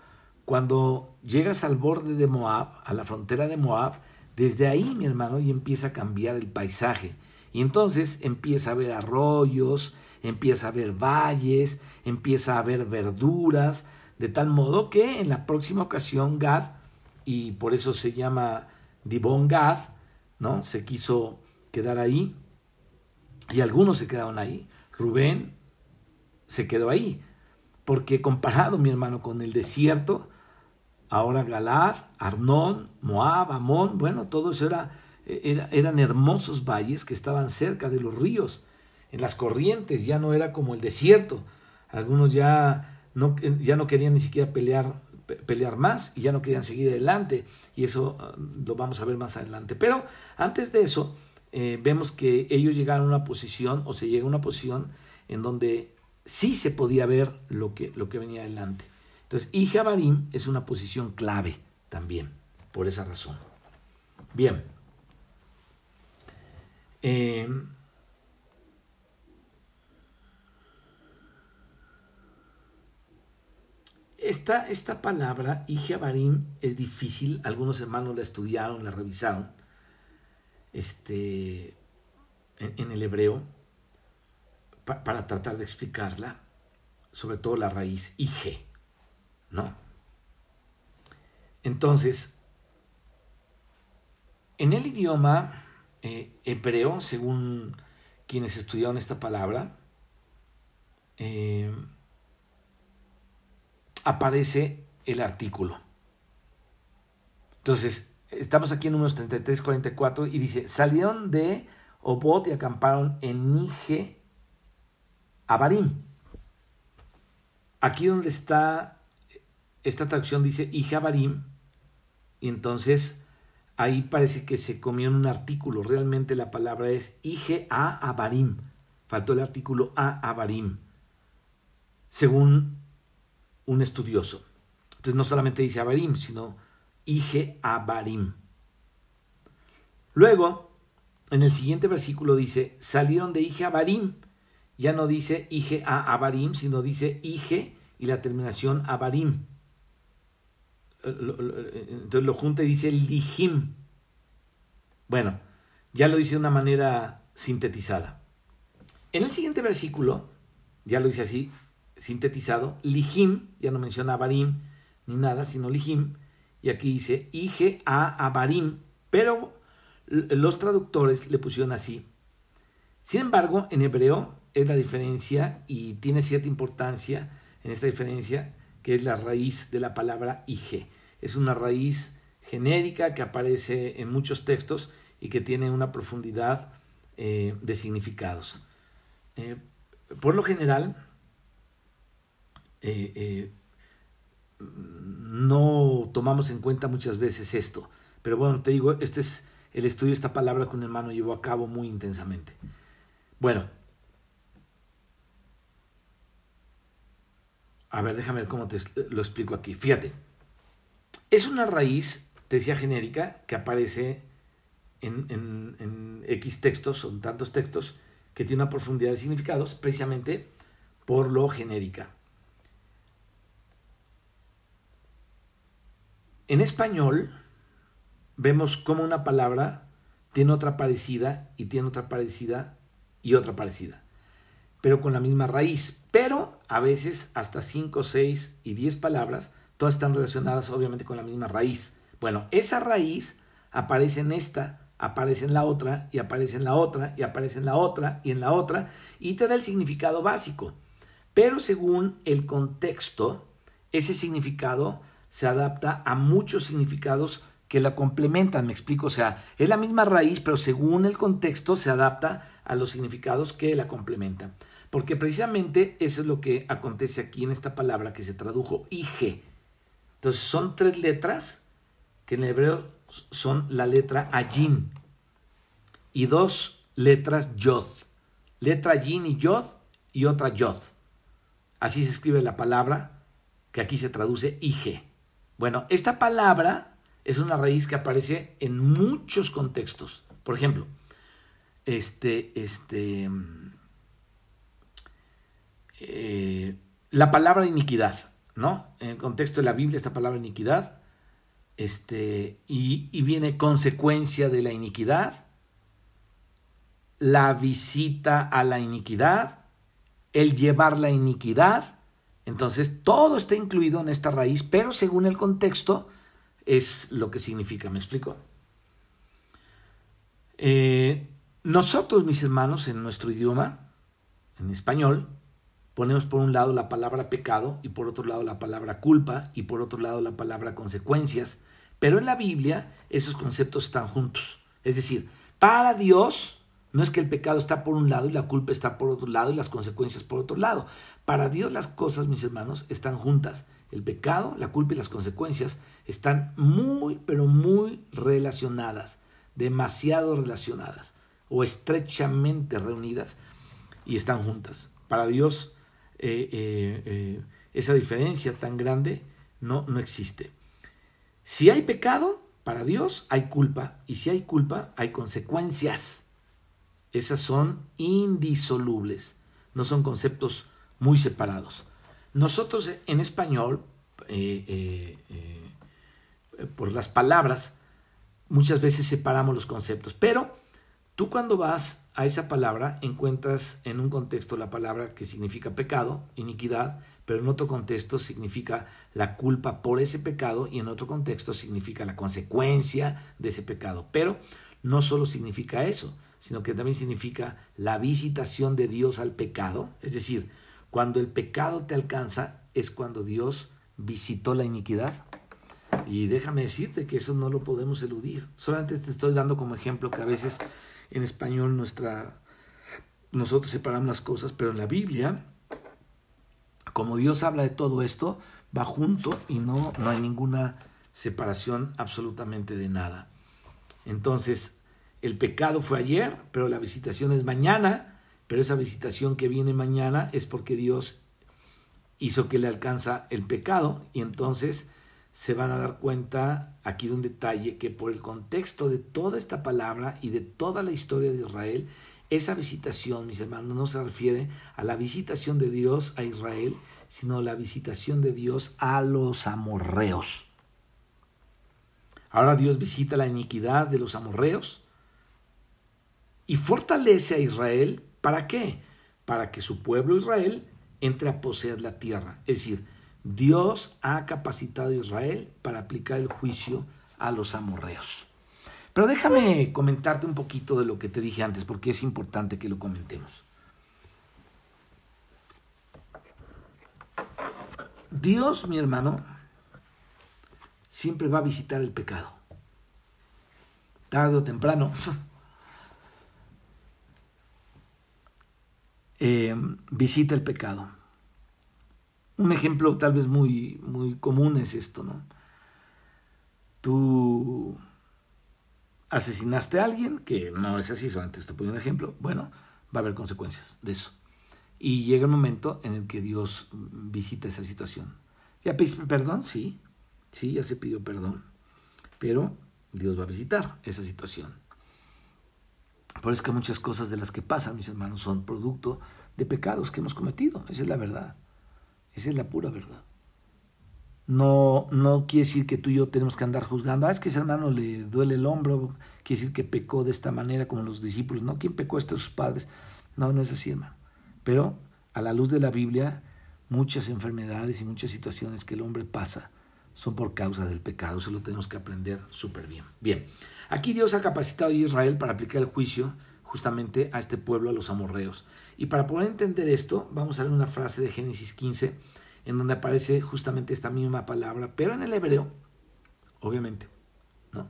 cuando llegas al borde de Moab, a la frontera de Moab, desde ahí, mi hermano, y empieza a cambiar el paisaje. Y entonces empieza a haber arroyos, empieza a haber valles, empieza a haber verduras, de tal modo que en la próxima ocasión Gad, y por eso se llama Dibon Gad, ¿no? Se quiso quedar ahí. Y algunos se quedaron ahí. Rubén se quedó ahí. Porque comparado, mi hermano, con el desierto, ahora Galad, Arnón, Moab, Amón, bueno, todo eso era, eran hermosos valles que estaban cerca de los ríos, en las corrientes, ya no era como el desierto. Algunos ya no, ya no querían ni siquiera pelear, pelear más y ya no querían seguir adelante. Y eso ah, lo vamos a ver más adelante. Pero antes de eso, eh, vemos que ellos llegaron a una posición o se llega a una posición en donde sí se podía ver lo que, lo que venía adelante. Entonces, y Jabarim es una posición clave también, por esa razón. Bien. Eh, esta, esta palabra, Ijabarim, es difícil. Algunos hermanos la estudiaron, la revisaron este, en, el hebreo para tratar de explicarla, sobre todo la raíz Ige, ¿no? Entonces, en el idioma eh, hebreo, según quienes estudiaron esta palabra, eh, aparece el artículo. Entonces, estamos aquí en números 33, 44 y dice, salieron de Obot y acamparon en Nije Abarim. Aquí donde está esta traducción dice Ije Abarim y entonces ahí parece que se comió en un artículo. Realmente la palabra es Ije a Abarim. Faltó el artículo a Abarim, según un estudioso. Entonces no solamente dice Abarim, sino Ije Abarim. Luego, en el siguiente versículo dice, salieron de Ije Abarim. Ya no dice Ije a Abarim, sino dice Ije y la terminación Abarim. Entonces lo junta y dice Lijim. Bueno, ya lo dice de una manera sintetizada. En el siguiente versículo, ya lo dice así, sintetizado, Lijim, ya no menciona Abarim ni nada, sino Lijim, y aquí dice Ige a Abarim, pero los traductores le pusieron así. Sin embargo, en hebreo es la diferencia y tiene cierta importancia en esta diferencia que es la raíz de la palabra Ige. Es una raíz genérica que aparece en muchos textos y que tiene una profundidad eh, de significados. Eh, por lo general, eh, no tomamos en cuenta muchas veces esto. Pero bueno, te digo, este es el estudio de esta palabra que un hermano llevó a cabo muy intensamente. Bueno, a ver, déjame ver cómo te lo explico aquí. Fíjate, es una raíz, te decía genérica, que aparece en, en, en X textos, son tantos textos, que tiene una profundidad de significados precisamente por lo genérica. En español vemos cómo una palabra tiene otra parecida y tiene otra parecida y otra parecida, pero con la misma raíz. Pero a veces hasta 5, 6 y 10 palabras, todas están relacionadas obviamente con la misma raíz. Bueno, esa raíz aparece en esta, aparece en la otra, y aparece en la otra, y aparece en la otra, y en la otra, y te da el significado básico. Pero según el contexto, ese significado se adapta a muchos significados que la complementan, me explico, o sea, es la misma raíz, pero según el contexto se adapta a los significados que la complementan. Porque precisamente eso es lo que acontece aquí en esta palabra que se tradujo IG. Entonces son tres letras que en hebreo son la letra Ayin y dos letras Yod. Letra Ayin y Yod y otra Yod. Así se escribe la palabra que aquí se traduce IG. Bueno, esta palabra es una raíz que aparece en muchos contextos. Por ejemplo, este, este, eh, la palabra iniquidad, ¿no? En el contexto de la Biblia, esta palabra iniquidad, este, y, y viene consecuencia de la iniquidad, la visita a la iniquidad, el llevar la iniquidad. Entonces, todo está incluido en esta raíz, pero según el contexto es lo que significa. ¿Me explico? Eh, nosotros, mis hermanos, en nuestro idioma, en español, ponemos por un lado la palabra pecado y por otro lado la palabra culpa y por otro lado la palabra consecuencias. Pero en la Biblia esos conceptos están juntos. Es decir, para Dios no es que el pecado está por un lado y la culpa está por otro lado y las consecuencias por otro lado. Para Dios las cosas, mis hermanos, están juntas. El pecado, la culpa y las consecuencias están muy, pero muy relacionadas, demasiado relacionadas o estrechamente reunidas y están juntas. Para Dios eh, eh, eh, esa diferencia tan grande no, no existe. Si hay pecado, para Dios hay culpa y si hay culpa hay consecuencias. Esas son indisolubles, no son conceptos muy separados. Nosotros en español, por las palabras, muchas veces separamos los conceptos, pero tú cuando vas a esa palabra encuentras en un contexto la palabra que significa pecado, iniquidad, pero en otro contexto significa la culpa por ese pecado y en otro contexto significa la consecuencia de ese pecado. Pero no solo significa eso, sino que también significa la visitación de Dios al pecado. Es decir, cuando el pecado te alcanza es cuando Dios visitó la iniquidad. Y déjame decirte que eso no lo podemos eludir. Solamente te estoy dando como ejemplo que a veces en español nuestra nosotros separamos las cosas, pero en la Biblia, como Dios habla de todo esto, va junto y no, no hay ninguna separación absolutamente de nada. Entonces, el pecado fue ayer, pero la visitación es mañana, pero esa visitación que viene mañana es porque Dios hizo que le alcanza el pecado y entonces se van a dar cuenta aquí de un detalle que por el contexto de toda esta palabra y de toda la historia de Israel, esa visitación, mis hermanos, no se refiere a la visitación de Dios a Israel, sino la visitación de Dios a los amorreos. Ahora Dios visita la iniquidad de los amorreos y fortalece a Israel. ¿Para qué? Para que su pueblo Israel entre a poseer la tierra. Es decir, Dios ha capacitado a Israel para aplicar el juicio a los amorreos. Pero déjame comentarte un poquito de lo que te dije antes, porque es importante que lo comentemos. Dios, mi hermano, siempre va a visitar el pecado. Tarde o temprano. Eh, visita el pecado. Un ejemplo tal vez muy, muy común es esto, ¿no? Tú asesinaste a alguien, que no es así, solamente te pongo un ejemplo, bueno, va a haber consecuencias de eso. Y llega el momento en el que Dios visita esa situación. ¿Ya pediste perdón? Sí, sí, ya se pidió perdón. Pero Dios va a visitar esa situación. Pero es que muchas cosas de las que pasan, mis hermanos, son producto de pecados que hemos cometido. Esa es la verdad. Esa es la pura verdad. No, no quiere decir que tú y yo tenemos que andar juzgando. Ah, es que ese hermano le duele el hombro. Quiere decir que pecó de esta manera como los discípulos. No, ¿quién pecó? Estos sus padres. No, no es así, hermano. Pero a la luz de la Biblia, muchas enfermedades y muchas situaciones que el hombre pasa son por causa del pecado. Eso lo tenemos que aprender súper bien. Bien, aquí Dios ha capacitado a Israel para aplicar el juicio justamente a este pueblo, a los amorreos. Y para poder entender esto, vamos a leer una frase de Génesis 15, en donde aparece justamente esta misma palabra, pero en el hebreo, obviamente, ¿no?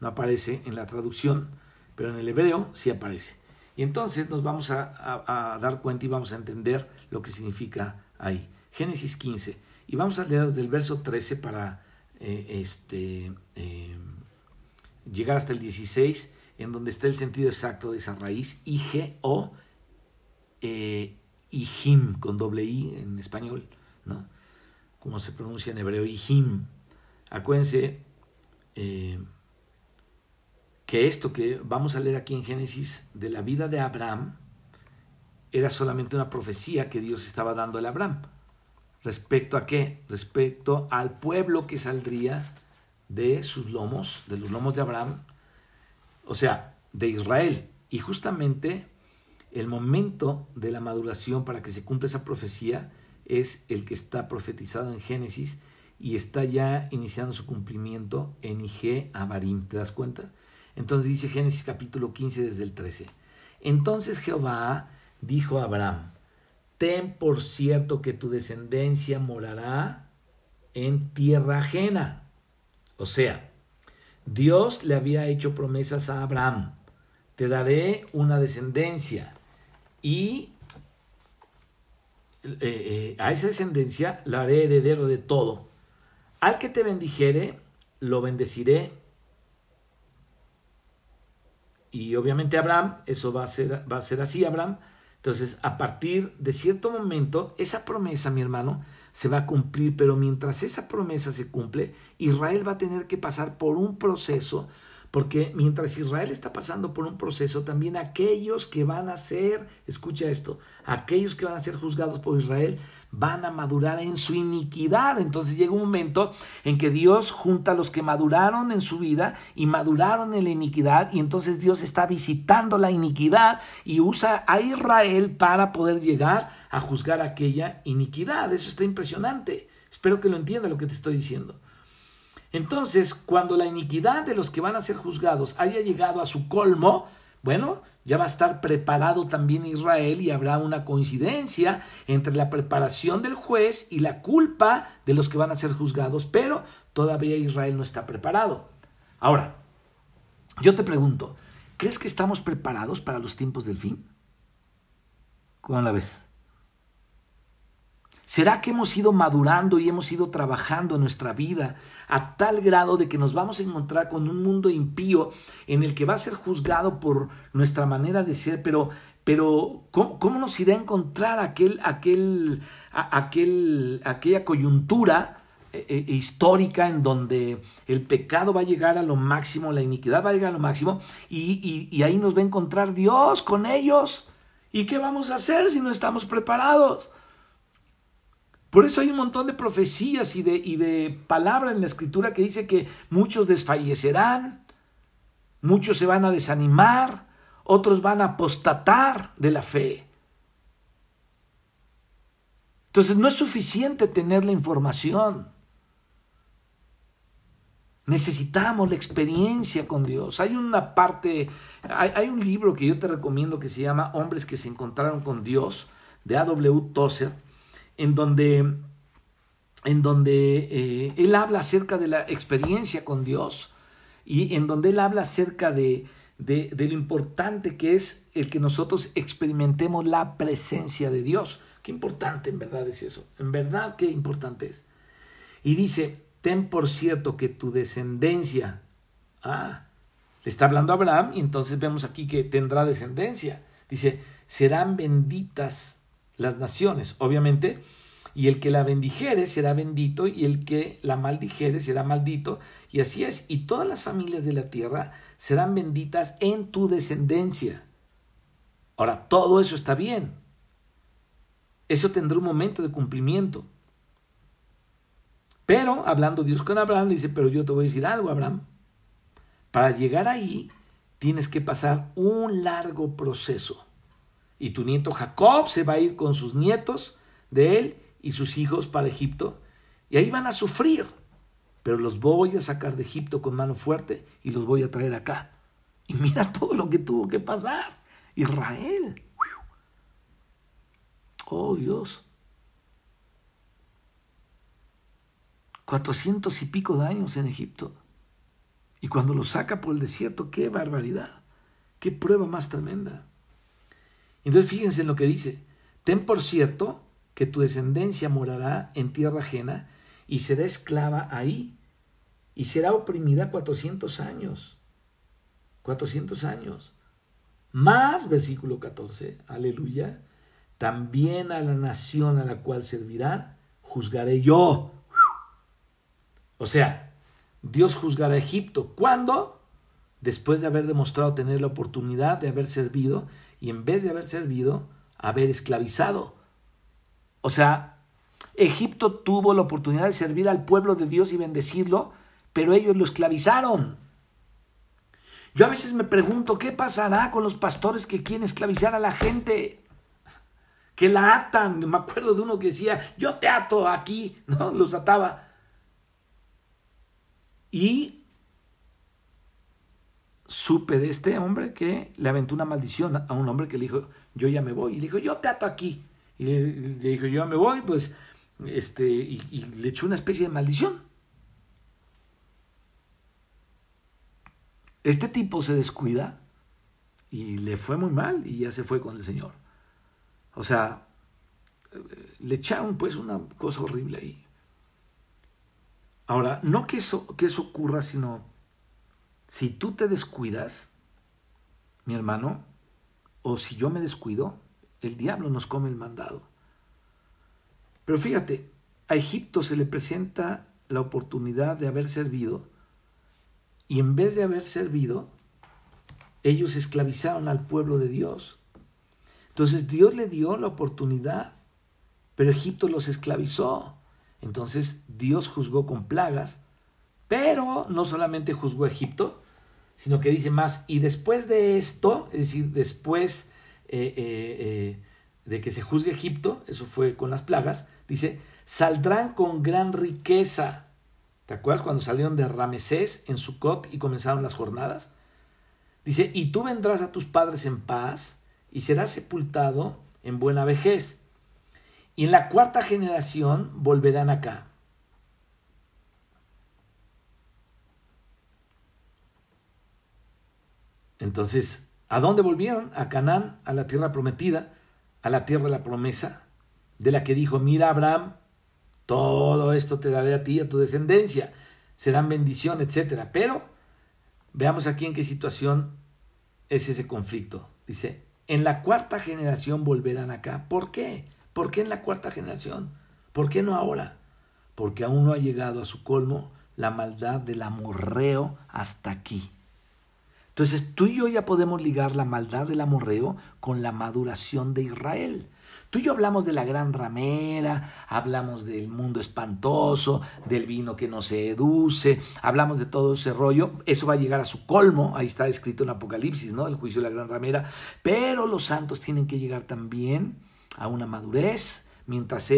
No aparece en la traducción, pero en el hebreo sí aparece. Y entonces nos vamos a, dar cuenta y vamos a entender lo que significa ahí. Génesis 15. Y vamos a leer desde el verso 13 para eh, este, eh, llegar hasta el 16, en donde está el sentido exacto de esa raíz, Ige o eh, Ijim, con doble I en español, ¿no? Como se pronuncia en hebreo, Ijim. Acuérdense eh, que esto que vamos a leer aquí en Génesis de la vida de Abraham era solamente una profecía que Dios estaba dando a Abraham. ¿Respecto a qué? Respecto al pueblo que saldría de sus lomos, de los lomos de Abraham, o sea, de Israel. Y justamente el momento de la maduración para que se cumpla esa profecía es el que está profetizado en Génesis y está ya iniciando su cumplimiento en Ige Abarim. ¿Te das cuenta? Entonces dice Génesis capítulo 15 desde el 13. Entonces Jehová dijo a Abraham, ten por cierto que tu descendencia morará en tierra ajena. O sea, Dios le había hecho promesas a Abraham, te daré una descendencia y eh, eh, a esa descendencia la haré heredero de todo. Al que te bendijere, lo bendeciré. Y obviamente Abraham, eso va a ser, va a ser así, Abraham, entonces, a partir de cierto momento, esa promesa, mi hermano, se va a cumplir, pero mientras esa promesa se cumple, Israel va a tener que pasar por un proceso porque mientras Israel está pasando por un proceso, también aquellos que van a ser, escucha esto, aquellos que van a ser juzgados por Israel van a madurar en su iniquidad. Entonces llega un momento en que Dios junta a los que maduraron en su vida y maduraron en la iniquidad y entonces Dios está visitando la iniquidad y usa a Israel para poder llegar a juzgar aquella iniquidad. Eso está impresionante. Espero que lo entienda lo que te estoy diciendo. Entonces, cuando la iniquidad de los que van a ser juzgados haya llegado a su colmo, bueno, ya va a estar preparado también Israel y habrá una coincidencia entre la preparación del juez y la culpa de los que van a ser juzgados, pero todavía Israel no está preparado. Ahora, yo te pregunto, ¿crees que estamos preparados para los tiempos del fin? ¿Cómo la ves? ¿Será que hemos ido madurando y hemos ido trabajando nuestra vida a tal grado de que nos vamos a encontrar con un mundo impío en el que va a ser juzgado por nuestra manera de ser, pero, pero ¿cómo, nos irá a encontrar aquel, aquel, aquel, aquella coyuntura eh, eh, histórica en donde el pecado va a llegar a lo máximo, la iniquidad va a llegar a lo máximo y ahí nos va a encontrar Dios con ellos? ¿Y qué vamos a hacer si no estamos preparados? Por eso hay un montón de profecías y de, y de palabra en la escritura que dice que muchos desfallecerán, muchos se van a desanimar, otros van a apostatar de la fe. Entonces no es suficiente tener la información. Necesitamos la experiencia con Dios. Hay una parte, hay, hay, un libro que yo te recomiendo que se llama Hombres que se encontraron con Dios, de A.W. Tozer en donde, en donde eh, él habla acerca de la experiencia con Dios y en donde él habla acerca de, de, lo importante que es el que nosotros experimentemos la presencia de Dios. Qué importante en verdad es eso, en verdad qué importante es. Y dice, ten por cierto que tu descendencia, ah, le está hablando a Abraham y entonces vemos aquí que tendrá descendencia. Dice, serán benditas las naciones, obviamente, y el que la bendijere será bendito, y el que la maldijere será maldito, y así es, y todas las familias de la tierra serán benditas en tu descendencia. Ahora, todo eso está bien. Eso tendrá un momento de cumplimiento. Pero, hablando Dios con Abraham, le dice, pero yo te voy a decir algo, Abraham. Para llegar ahí, tienes que pasar un largo proceso. Y tu nieto Jacob se va a ir con sus nietos de él y sus hijos para Egipto. Y ahí van a sufrir. Pero los voy a sacar de Egipto con mano fuerte y los voy a traer acá. Y mira todo lo que tuvo que pasar. Israel. Oh Dios. Cuatrocientos y pico de años en Egipto. Y cuando lo saca por el desierto, qué barbaridad. Qué prueba más tremenda. Entonces fíjense en lo que dice. Ten por cierto que tu descendencia morará en tierra ajena y será esclava ahí y será oprimida cuatrocientos años. Cuatrocientos años. Más, versículo 14, aleluya, también a la nación a la cual servirán, juzgaré yo. O sea, Dios juzgará a Egipto. ¿Cuándo? Después de haber demostrado tener la oportunidad de haber servido y en vez de haber servido, haber esclavizado. O sea, Egipto tuvo la oportunidad de servir al pueblo de Dios y bendecirlo, pero ellos lo esclavizaron. Yo a veces me pregunto, ¿qué pasará con los pastores que quieren esclavizar a la gente? Que la atan. Me acuerdo de uno que decía, yo te ato aquí, ¿no? Los ataba. Y supe de este hombre que le aventó una maldición a un hombre que le dijo, yo ya me voy. Y le dijo, yo te ato aquí. Y le, dijo, yo ya me voy, pues, este, y, y le echó una especie de maldición. Este tipo se descuida y le fue muy mal y ya se fue con el Señor. O sea, le echaron pues una cosa horrible ahí. Ahora, no que eso, que eso ocurra, sino si tú te descuidas, mi hermano, o si yo me descuido, el diablo nos come el mandado. Pero fíjate, a Egipto se le presenta la oportunidad de haber servido y en vez de haber servido, ellos esclavizaron al pueblo de Dios. Entonces Dios le dio la oportunidad, pero Egipto los esclavizó. Entonces Dios juzgó con plagas, pero no solamente juzgó Egipto, sino que dice más, y después de esto, es decir, después eh, eh, eh, de que se juzgue Egipto, eso fue con las plagas, dice, saldrán con gran riqueza ¿Te acuerdas cuando salieron de Ramesés en Sucot y comenzaron las jornadas? Dice, y tú vendrás a tus padres en paz y serás sepultado en buena vejez. Y en la cuarta generación volverán acá. Entonces, ¿a dónde volvieron? A Canaán, a la tierra prometida, a la tierra de la promesa, de la que dijo, mira Abraham, todo esto te daré a ti y a tu descendencia. Serán bendición, etc. Pero veamos aquí en qué situación es ese conflicto. Dice, en la cuarta generación volverán acá. ¿Por qué? ¿Por qué en la cuarta generación? ¿Por qué no ahora? Porque aún no ha llegado a su colmo la maldad del amorreo hasta aquí. Entonces tú y yo ya podemos ligar la maldad del amorreo con la maduración de Israel. Tú y yo hablamos de la gran ramera, hablamos del mundo espantoso, del vino que no se hablamos de todo ese rollo. Eso va a llegar a su colmo, ahí está escrito en Apocalipsis, ¿no? El juicio de la gran ramera. Pero los santos tienen que llegar también a una madurez mientras,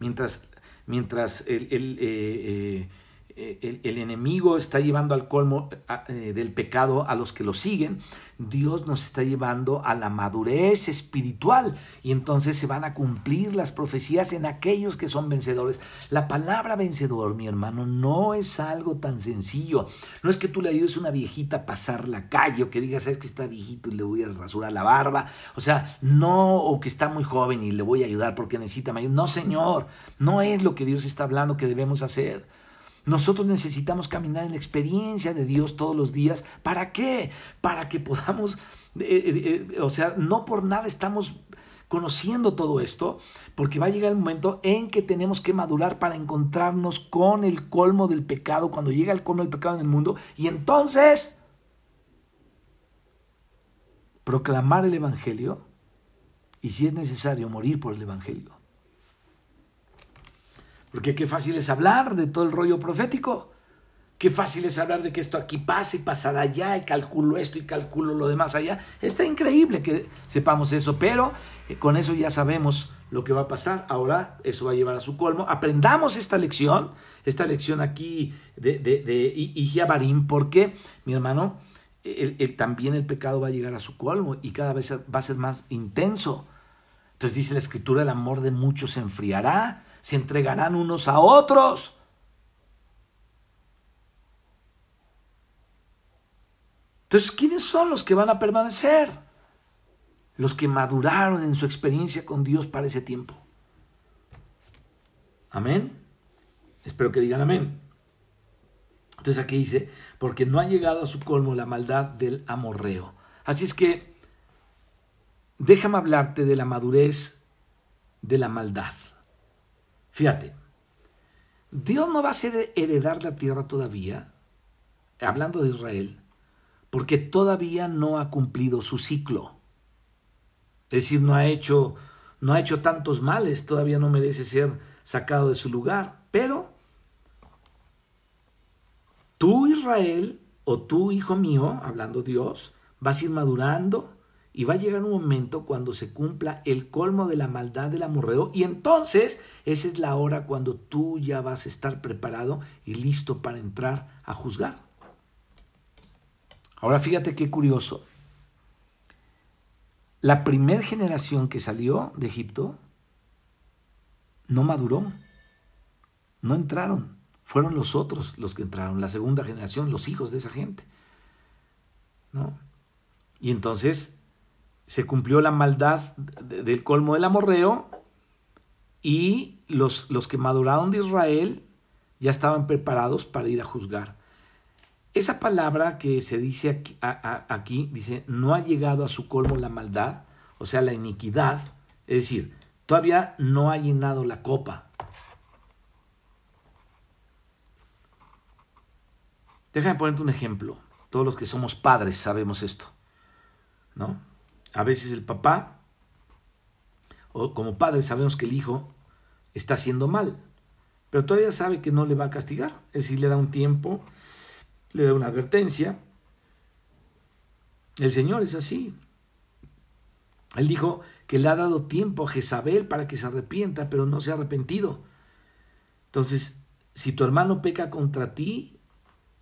mientras, mientras el, el, eh, eh, el, enemigo está llevando al colmo eh, del pecado a los que lo siguen, Dios nos está llevando a la madurez espiritual y entonces se van a cumplir las profecías en aquellos que son vencedores. La palabra vencedor, mi hermano, no es algo tan sencillo. No es que tú le ayudes a una viejita a pasar la calle o que digas, es que está viejito y le voy a rasurar la barba. O sea, no, o que está muy joven y le voy a ayudar porque necesita mayor. No, Señor, no es lo que Dios está hablando que debemos hacer. Nosotros necesitamos caminar en la experiencia de Dios todos los días. ¿Para qué? Para que podamos, eh, eh, eh, o sea, no por nada estamos conociendo todo esto, porque va a llegar el momento en que tenemos que madurar para encontrarnos con el colmo del pecado, cuando llega el colmo del pecado en el mundo, y entonces proclamar el Evangelio y si es necesario morir por el Evangelio. Porque qué fácil es hablar de todo el rollo profético. Qué fácil es hablar de que esto aquí pasa y pasará allá y calculo esto y calculo lo demás allá. Está increíble que sepamos eso, pero eh, con eso ya sabemos lo que va a pasar. Ahora eso va a llevar a su colmo. Aprendamos esta lección, esta lección aquí de, de, porque, mi hermano, también el pecado va a llegar a su colmo y cada vez va a ser más intenso. Entonces dice la escritura, el amor de muchos se enfriará, se entregarán unos a otros. Entonces, ¿quiénes son los que van a permanecer? Los que maduraron en su experiencia con Dios para ese tiempo. Amén. Espero que digan amén. Entonces aquí dice, porque no ha llegado a su colmo la maldad del amorreo. Así es que déjame hablarte de la madurez de la maldad. Fíjate, Dios no va a hacer heredar la tierra todavía, hablando de Israel, porque todavía no ha cumplido su ciclo. Es decir, no ha hecho no ha hecho tantos males, todavía no merece ser sacado de su lugar, pero tú Israel o tú hijo mío, hablando Dios, vas a ir madurando y va a llegar un momento cuando se cumpla el colmo de la maldad del amorreo y entonces esa es la hora cuando tú ya vas a estar preparado y listo para entrar a juzgar. Ahora fíjate qué curioso. La primera generación que salió de Egipto no maduró, no entraron, fueron los otros los que entraron, la segunda generación, los hijos de esa gente. ¿no? Y entonces se cumplió la maldad del colmo del amorreo y los, los que maduraron de Israel ya estaban preparados para ir a juzgar. Esa palabra que se dice aquí, dice, no ha llegado a su colmo la maldad, o sea, la iniquidad, es decir, todavía no ha llenado la copa. Déjame ponerte un ejemplo. Todos los que somos padres sabemos esto. ¿No? A veces el papá, o como padre sabemos que el hijo está haciendo mal, pero todavía sabe que no le va a castigar. Es decir, le da un tiempo, le da una advertencia. El Señor es así. Él dijo que le ha dado tiempo a Jezabel para que se arrepienta, pero no se ha arrepentido. Entonces, si tu hermano peca contra ti,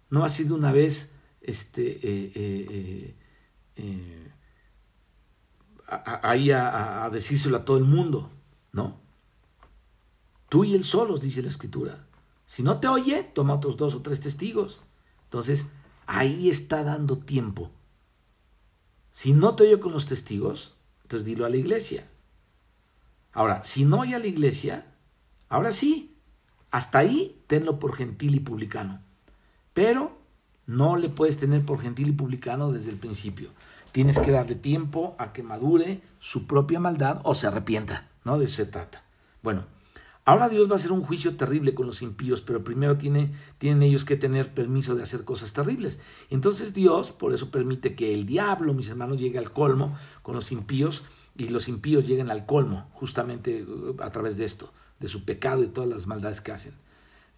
no ha sido una vez este, eh, eh, eh, ahí a, a, decírselo a todo el mundo, ¿no? Tú y él solos, dice la escritura. Si no te oye, toma otros dos o tres testigos. Entonces, ahí está dando tiempo. Si no te oye con los testigos, entonces dilo a la iglesia. Ahora, si no oye a la iglesia, ahora sí, hasta ahí tenlo por gentil y publicano. Pero no le puedes tener por gentil y publicano desde el principio. Tienes que darle tiempo a que madure su propia maldad o se arrepienta, ¿no? De eso se trata. Bueno, Ahora Dios va a hacer un juicio terrible con los impíos, pero primero tiene, tienen ellos que tener permiso de hacer cosas terribles. Entonces Dios, por eso permite que el diablo, mis hermanos, llegue al colmo con los impíos y los impíos lleguen al colmo, justamente uh, a través de esto, de su pecado y todas las maldades que hacen.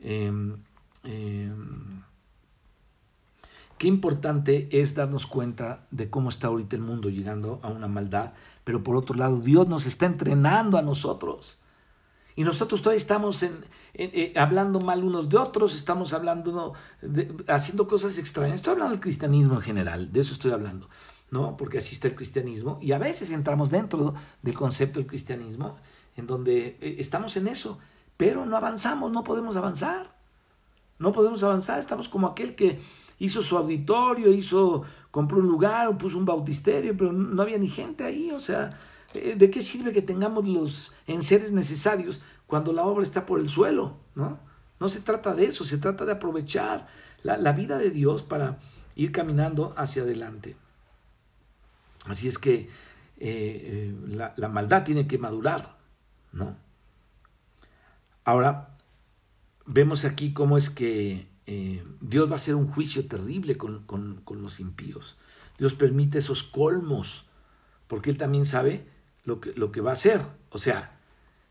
Em, em, qué importante es darnos cuenta de cómo está ahorita el mundo llegando a una maldad, pero por otro lado Dios nos está entrenando a nosotros y nosotros todavía estamos en, eh, hablando mal unos de otros, estamos hablando, haciendo cosas extrañas. Estoy hablando del cristianismo en general, de eso estoy hablando, ¿no? Porque así está el cristianismo. Y a veces entramos dentro del concepto del cristianismo, en donde eh, estamos en eso, pero no avanzamos, no podemos avanzar. No podemos avanzar, estamos como aquel que hizo su auditorio, hizo, compró un lugar, puso un bautisterio, pero no había ni gente ahí, o sea, eh, ¿De qué sirve que tengamos los enseres necesarios cuando la obra está por el suelo? ¿no? no se trata de eso, se trata de aprovechar la, vida de Dios para ir caminando hacia adelante. Así es que eh, eh, la, maldad tiene que madurar, ¿no? Ahora, vemos aquí cómo es que Dios va a hacer un juicio terrible con, con los impíos. Dios permite esos colmos, porque Él también sabe lo que, lo que va a hacer. O sea,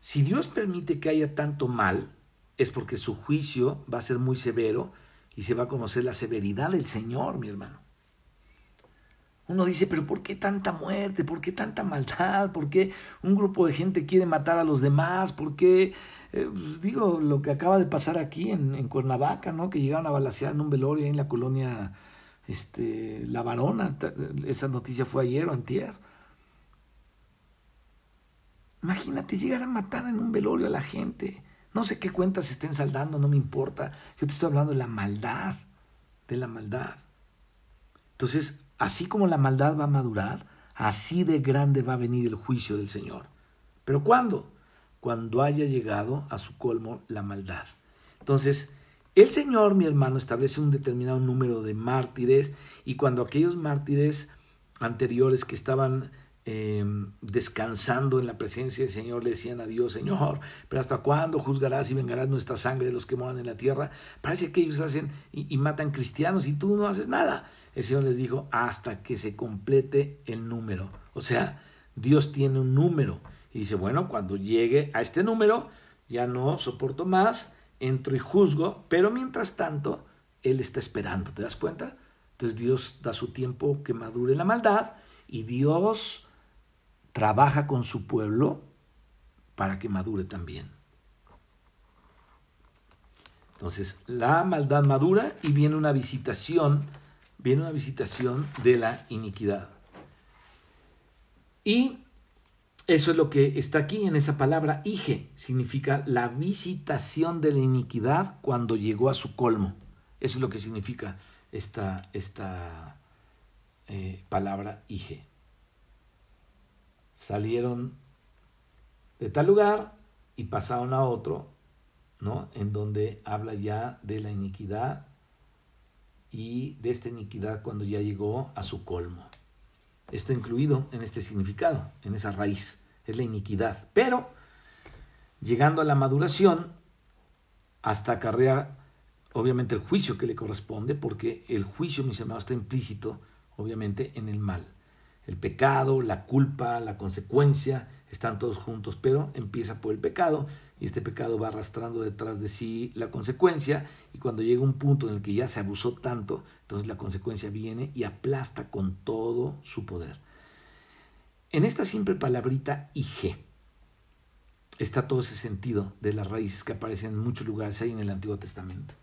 si Dios permite que haya tanto mal, es porque su juicio va a ser muy severo y se va a conocer la severidad del Señor, mi hermano. Uno dice, pero ¿por qué tanta muerte? ¿Por qué tanta maldad? ¿Por qué un grupo de gente quiere matar a los demás? ¿Por qué, eh, pues digo, lo que acaba de pasar aquí en, Cuernavaca, ¿no? Que llegaron a balasear en un velorio en la colonia este, La Varona. Esa noticia fue ayer o antier. Imagínate llegar a matar en un velorio a la gente. No sé qué cuentas estén saldando, no me importa. Yo te estoy hablando de la maldad, de la maldad. Entonces, así como la maldad va a madurar, así de grande va a venir el juicio del Señor. ¿Pero cuándo? Cuando haya llegado a su colmo la maldad. Entonces, el Señor, mi hermano, establece un determinado número de mártires y cuando aquellos mártires anteriores que estaban Em, descansando en la presencia del Señor, le decían a Dios, Señor, pero ¿hasta cuándo juzgarás y vengarás nuestra sangre de los que moran en la tierra? Parece que ellos hacen y, matan cristianos y tú no haces nada. El Señor les dijo, hasta que se complete el número. O sea, Dios tiene un número. Y dice, bueno, cuando llegue a este número, ya no soporto más, entro y juzgo, pero mientras tanto, Él está esperando, ¿te das cuenta? Entonces Dios da su tiempo que madure la maldad y Dios trabaja con su pueblo para que madure también. Entonces, la maldad madura y viene una visitación, viene una visitación de la iniquidad. Y eso es lo que está aquí en esa palabra ige, significa la visitación de la iniquidad cuando llegó a su colmo. Eso es lo que significa esta, esta eh, palabra ige salieron de tal lugar y pasaron a otro, ¿no? En donde habla ya de la iniquidad y de esta iniquidad cuando ya llegó a su colmo. Está incluido en este significado, en esa raíz, es la iniquidad. Pero, llegando a la maduración, hasta acarrea obviamente el juicio que le corresponde, porque el juicio, mis hermanos, está implícito, obviamente, en el mal. El pecado, la culpa, la consecuencia, están todos juntos, pero empieza por el pecado y este pecado va arrastrando detrás de sí la consecuencia y cuando llega un punto en el que ya se abusó tanto, entonces la consecuencia viene y aplasta con todo su poder. En esta simple palabrita IG está todo ese sentido de las raíces que aparecen en muchos lugares ahí en el Antiguo Testamento.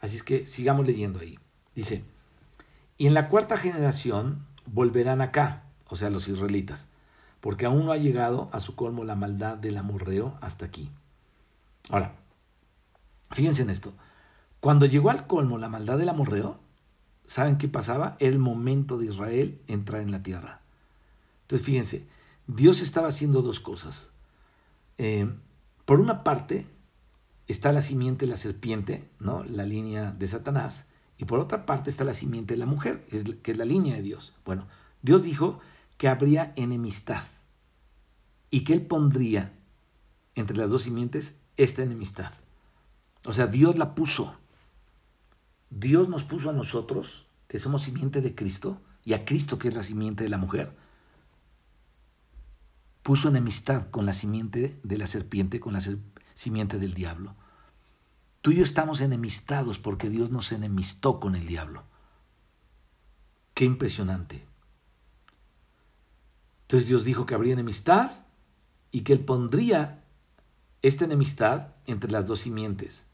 Así es que sigamos leyendo ahí. Dice, y en la cuarta generación volverán acá, o sea, los israelitas, porque aún no ha llegado a su colmo la maldad del amorreo hasta aquí. Ahora, fíjense en esto. Cuando llegó al colmo la maldad del amorreo, ¿saben qué pasaba? El momento de Israel entrar en la tierra. Entonces, fíjense, Dios estaba haciendo dos cosas. Eh, por una parte, está la simiente de la serpiente, ¿no? la línea de Satanás, y por otra parte está la simiente de la mujer, que es la línea de Dios. Bueno, Dios dijo que habría enemistad y que Él pondría entre las dos simientes esta enemistad. O sea, Dios la puso. Dios nos puso a nosotros, que somos simiente de Cristo, y a Cristo, que es la simiente de la mujer, puso enemistad con la simiente de la serpiente, con la simiente del diablo. Tú y yo estamos enemistados porque Dios nos enemistó con el diablo. Qué impresionante. Entonces Dios dijo que habría enemistad y que Él pondría esta enemistad entre las dos simientes.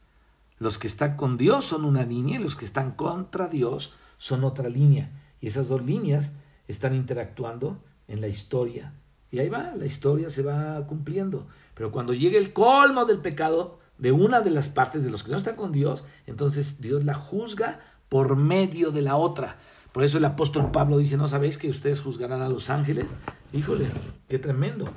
Los que están con Dios son una línea y los que están contra Dios son otra línea. Y esas dos líneas están interactuando en la historia. Y ahí va, la historia se va cumpliendo. Pero cuando llegue el colmo del pecado, de una de las partes de los que no están con Dios, entonces Dios la juzga por medio de la otra. Por eso el apóstol Pablo dice, ¿no sabéis que ustedes juzgarán a los ángeles? Híjole, qué tremendo.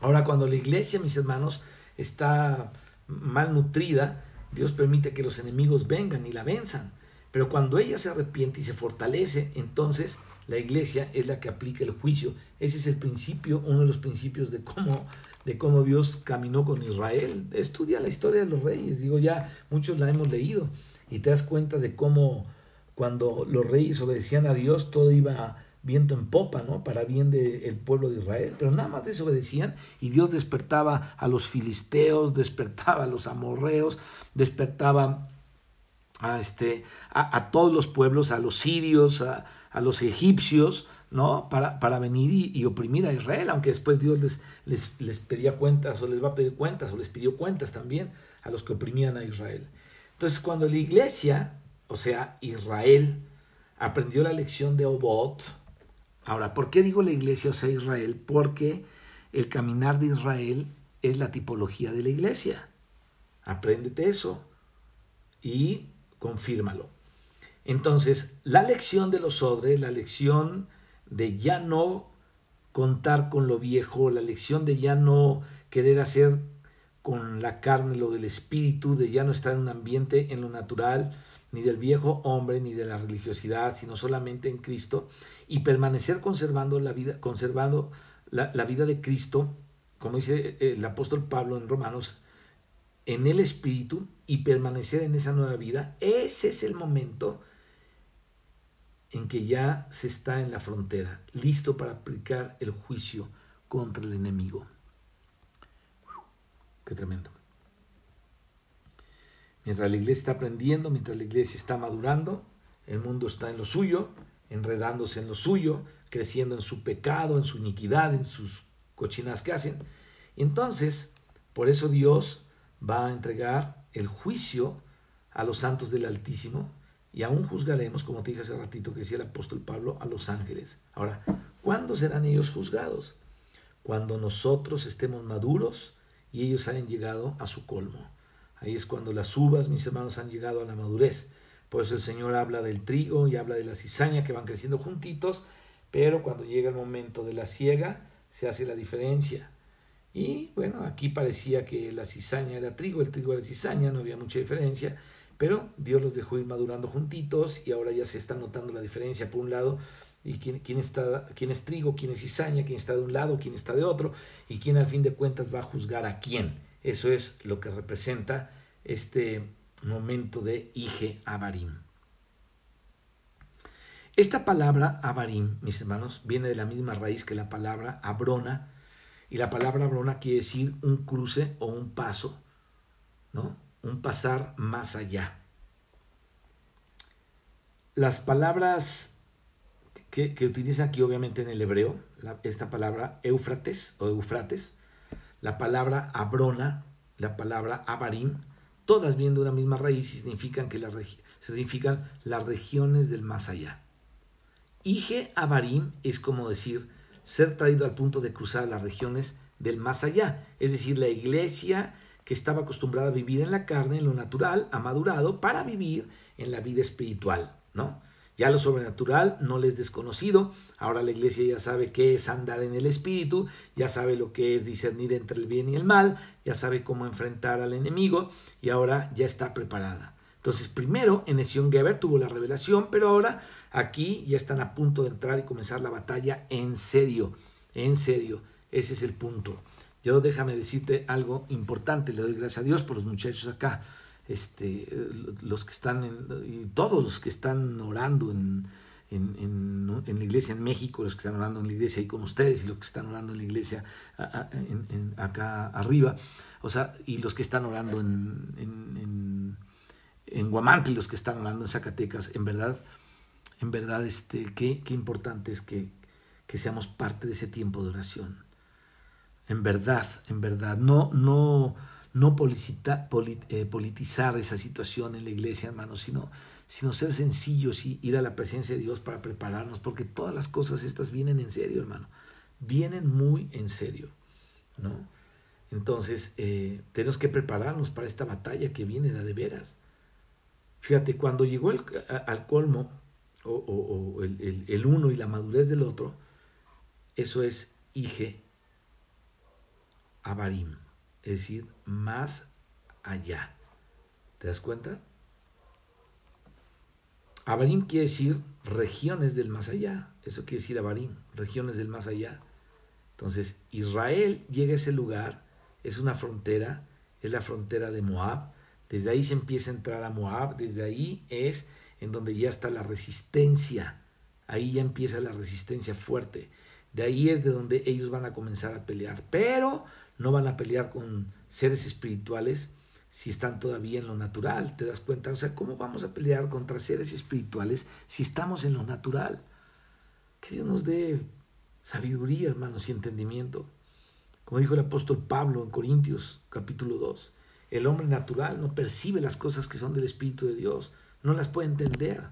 Ahora, cuando la iglesia, mis hermanos, está mal nutrida, Dios permite que los enemigos vengan y la venzan. Pero cuando ella se arrepiente y se fortalece, entonces la iglesia es la que aplica el juicio. Ese es el principio, uno de los principios de cómo de cómo Dios caminó con Israel. Estudia la historia de los reyes, digo ya, muchos la hemos leído y te das cuenta de cómo cuando los reyes obedecían a Dios todo iba viento en popa, ¿no? Para bien del pueblo de Israel, pero nada más desobedecían y Dios despertaba a los filisteos, despertaba a los amorreos, despertaba a, este, a, todos los pueblos, a los sirios, a, los egipcios, ¿no? Para, para venir y, oprimir a Israel, aunque después Dios les, les, les pedía cuentas o les va a pedir cuentas o les pidió cuentas también a los que oprimían a Israel. Entonces, cuando la iglesia, o sea, Israel, aprendió la lección de Obot, ahora, ¿por qué digo la iglesia, o sea, Israel? Porque el caminar de Israel es la tipología de la iglesia. Apréndete eso y confírmalo. Entonces, la lección de los odres, la lección de ya no contar con lo viejo, la lección de ya no querer hacer con la carne lo del espíritu, de ya no estar en un ambiente en lo natural, ni del viejo hombre, ni de la religiosidad, sino solamente en Cristo, y permanecer conservando la vida, conservando la, vida de Cristo, como dice el apóstol Pablo en Romanos, en el espíritu y permanecer en esa nueva vida, ese es el momento en que ya se está en la frontera, listo para aplicar el juicio contra el enemigo. Qué tremendo. Mientras la iglesia está aprendiendo, mientras la iglesia está madurando, el mundo está en lo suyo, enredándose en lo suyo, creciendo en su pecado, en su iniquidad, en sus cochinas que hacen. Entonces, por eso Dios va a entregar el juicio a los santos del Altísimo y aún juzgaremos, como te dije hace ratito que decía el apóstol Pablo, a los ángeles. Ahora, ¿cuándo serán ellos juzgados? Cuando nosotros estemos maduros y ellos hayan llegado a su colmo. Ahí es cuando las uvas, mis hermanos, han llegado a la madurez. Por eso el Señor habla del trigo y habla de la cizaña que van creciendo juntitos, pero cuando llega el momento de la siega, se hace la diferencia. Y bueno, aquí parecía que la cizaña era trigo, el trigo era cizaña, no había mucha diferencia, pero Dios los dejó ir madurando juntitos y ahora ya se está notando la diferencia por un lado y quién, quién, está, quién es trigo, quién es cizaña, quién está de un lado, quién está de otro y quién al fin de cuentas va a juzgar a quién. Eso es lo que representa este momento de Ige Abarim. Esta palabra Abarim, mis hermanos, viene de la misma raíz que la palabra Abrona, y la palabra brona quiere decir un cruce o un paso, ¿no? Un pasar más allá. Las palabras que, utilizan aquí obviamente en el hebreo, esta palabra Éufrates o Eufrates, la palabra Abrona, la palabra Abarim, todas vienen de una misma raíz y significan, que significan las regiones del más allá. Ige Abarim es como decir ser traído al punto de cruzar las regiones del más allá, es decir, la iglesia que estaba acostumbrada a vivir en la carne, en lo natural, ha madurado para vivir en la vida espiritual, ¿no? Ya lo sobrenatural no les es desconocido, ahora la iglesia ya sabe qué es andar en el espíritu, ya sabe lo que es discernir entre el bien y el mal, ya sabe cómo enfrentar al enemigo y ahora ya está preparada. Entonces, primero en Esión Geber tuvo la revelación, pero ahora Aquí ya están a punto de entrar y comenzar la batalla en serio, en serio. Ese es el punto. Yo déjame decirte algo importante, le doy gracias a Dios por los muchachos acá, este, los que están, en, todos los que están orando en, en, en, la iglesia en México, los que están orando en la iglesia ahí con ustedes y los que están orando en la iglesia acá arriba, o sea, y los que están orando en, en, en, Guamante y los que están orando en Zacatecas, en verdad, en verdad, este, qué, qué importante es que, que, seamos parte de ese tiempo de oración. En verdad, en verdad, no, no, no eh, politizar esa situación en la iglesia, hermanos, sino, sino ser sencillos y ir a la presencia de Dios para prepararnos, porque todas las cosas estas vienen en serio, hermano, vienen muy en serio, ¿no? Entonces, eh, tenemos que prepararnos para esta batalla que viene de, veras. Fíjate, cuando llegó al colmo, o, el, uno y la madurez del otro, eso es Ige Abarim, es decir, más allá. ¿Te das cuenta? Abarim quiere decir regiones del más allá. Eso quiere decir Abarim, regiones del más allá. Entonces, Israel llega a ese lugar, es una frontera, es la frontera de Moab. Desde ahí se empieza a entrar a Moab, desde ahí es en donde ya está la resistencia ahí ya empieza la resistencia fuerte. De ahí es de donde ellos van a comenzar a pelear. Pero no van a pelear con seres espirituales si están todavía en lo natural. ¿Te das cuenta? O sea, ¿cómo vamos a pelear contra seres espirituales si estamos en lo natural? Que Dios nos dé sabiduría, hermanos, y entendimiento. Como dijo el apóstol Pablo en Corintios capítulo 2, el hombre natural no percibe las cosas que son del Espíritu de Dios, no las puede entender,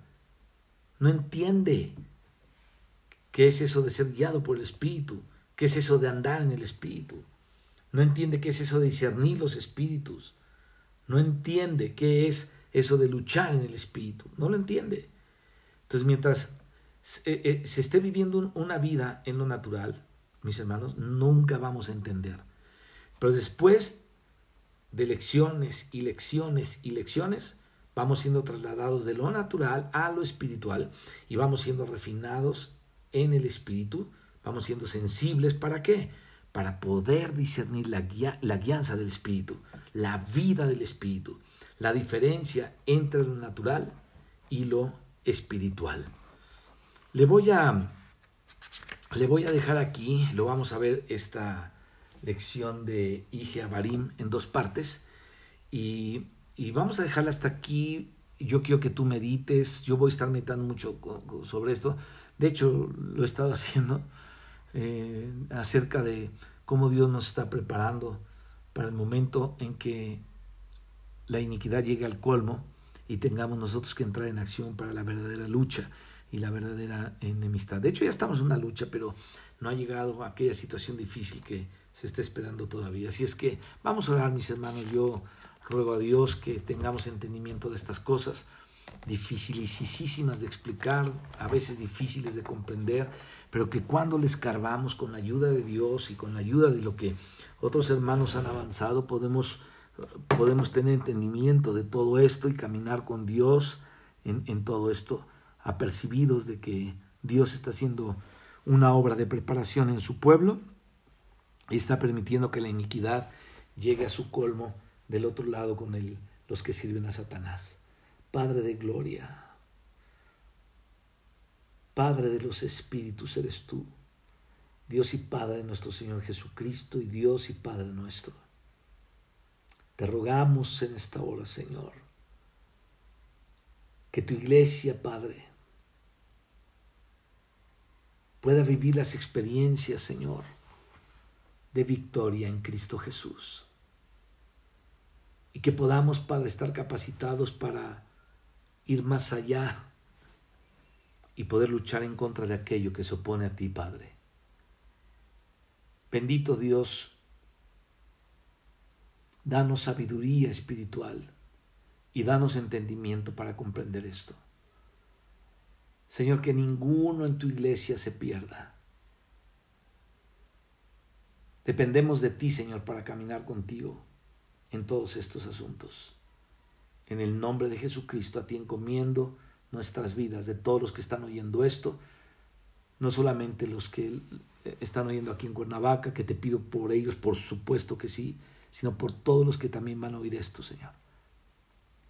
no entiende qué es eso de ser guiado por el Espíritu, qué es eso de andar en el Espíritu, no entiende qué es eso de discernir los espíritus, no entiende qué es eso de luchar en el Espíritu, no lo entiende. Entonces, mientras eh, eh, se esté viviendo una vida en lo natural, mis hermanos, nunca vamos a entender. Pero después de lecciones y lecciones y lecciones, vamos siendo trasladados de lo natural a lo espiritual y vamos siendo refinados en el espíritu, vamos siendo sensibles. ¿Para qué? Para poder discernir la, la guianza del espíritu, la vida del espíritu, la diferencia entre lo natural y lo espiritual. Le voy a le voy a dejar aquí, lo vamos a ver esta lección de Ige Barim en dos partes y, vamos a dejarla hasta aquí. Yo quiero que tú medites, yo voy a estar meditando mucho sobre esto. De hecho, lo he estado haciendo eh, acerca de cómo Dios nos está preparando para el momento en que la iniquidad llegue al colmo y tengamos nosotros que entrar en acción para la verdadera lucha y la verdadera enemistad. De hecho, ya estamos en una lucha, pero no ha llegado a aquella situación difícil que se está esperando todavía. Así es que vamos a orar, mis hermanos. Yo ruego a Dios que tengamos entendimiento de estas cosas, dificilísimas de explicar, a veces difíciles de comprender, pero que cuando les carvamos con la ayuda de Dios y con la ayuda de lo que otros hermanos han avanzado, podemos, podemos tener entendimiento de todo esto y caminar con Dios en, en todo esto apercibidos de que Dios está haciendo una obra de preparación en su pueblo y está permitiendo que la iniquidad llegue a su colmo del otro lado con el, los que sirven a Satanás. Padre de gloria, Padre de los espíritus eres tú, Dios y Padre de nuestro Señor Jesucristo y Dios y Padre nuestro. Te rogamos en esta hora, Señor, que tu iglesia, Padre, pueda vivir las experiencias, Señor, de victoria en Cristo Jesús. Y que podamos, Padre, estar capacitados para ir más allá y poder luchar en contra de aquello que se opone a ti, Padre. Bendito Dios, danos sabiduría espiritual y danos entendimiento para comprender esto. Señor, que ninguno en tu iglesia se pierda. Dependemos de ti, Señor, para caminar contigo en todos estos asuntos. En el nombre de Jesucristo, a ti encomiendo nuestras vidas, de todos los que están oyendo esto, no solamente los que están oyendo aquí en Cuernavaca, que te pido por ellos, por supuesto que sí, sino por todos los que también van a oír esto, Señor.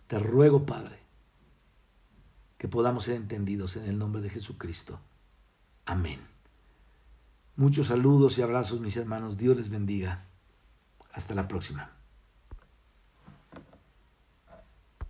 Te ruego, Padre, que podamos ser entendidos en el nombre de Jesucristo. Amén. Muchos saludos y abrazos, mis hermanos. Dios les bendiga. Hasta la próxima.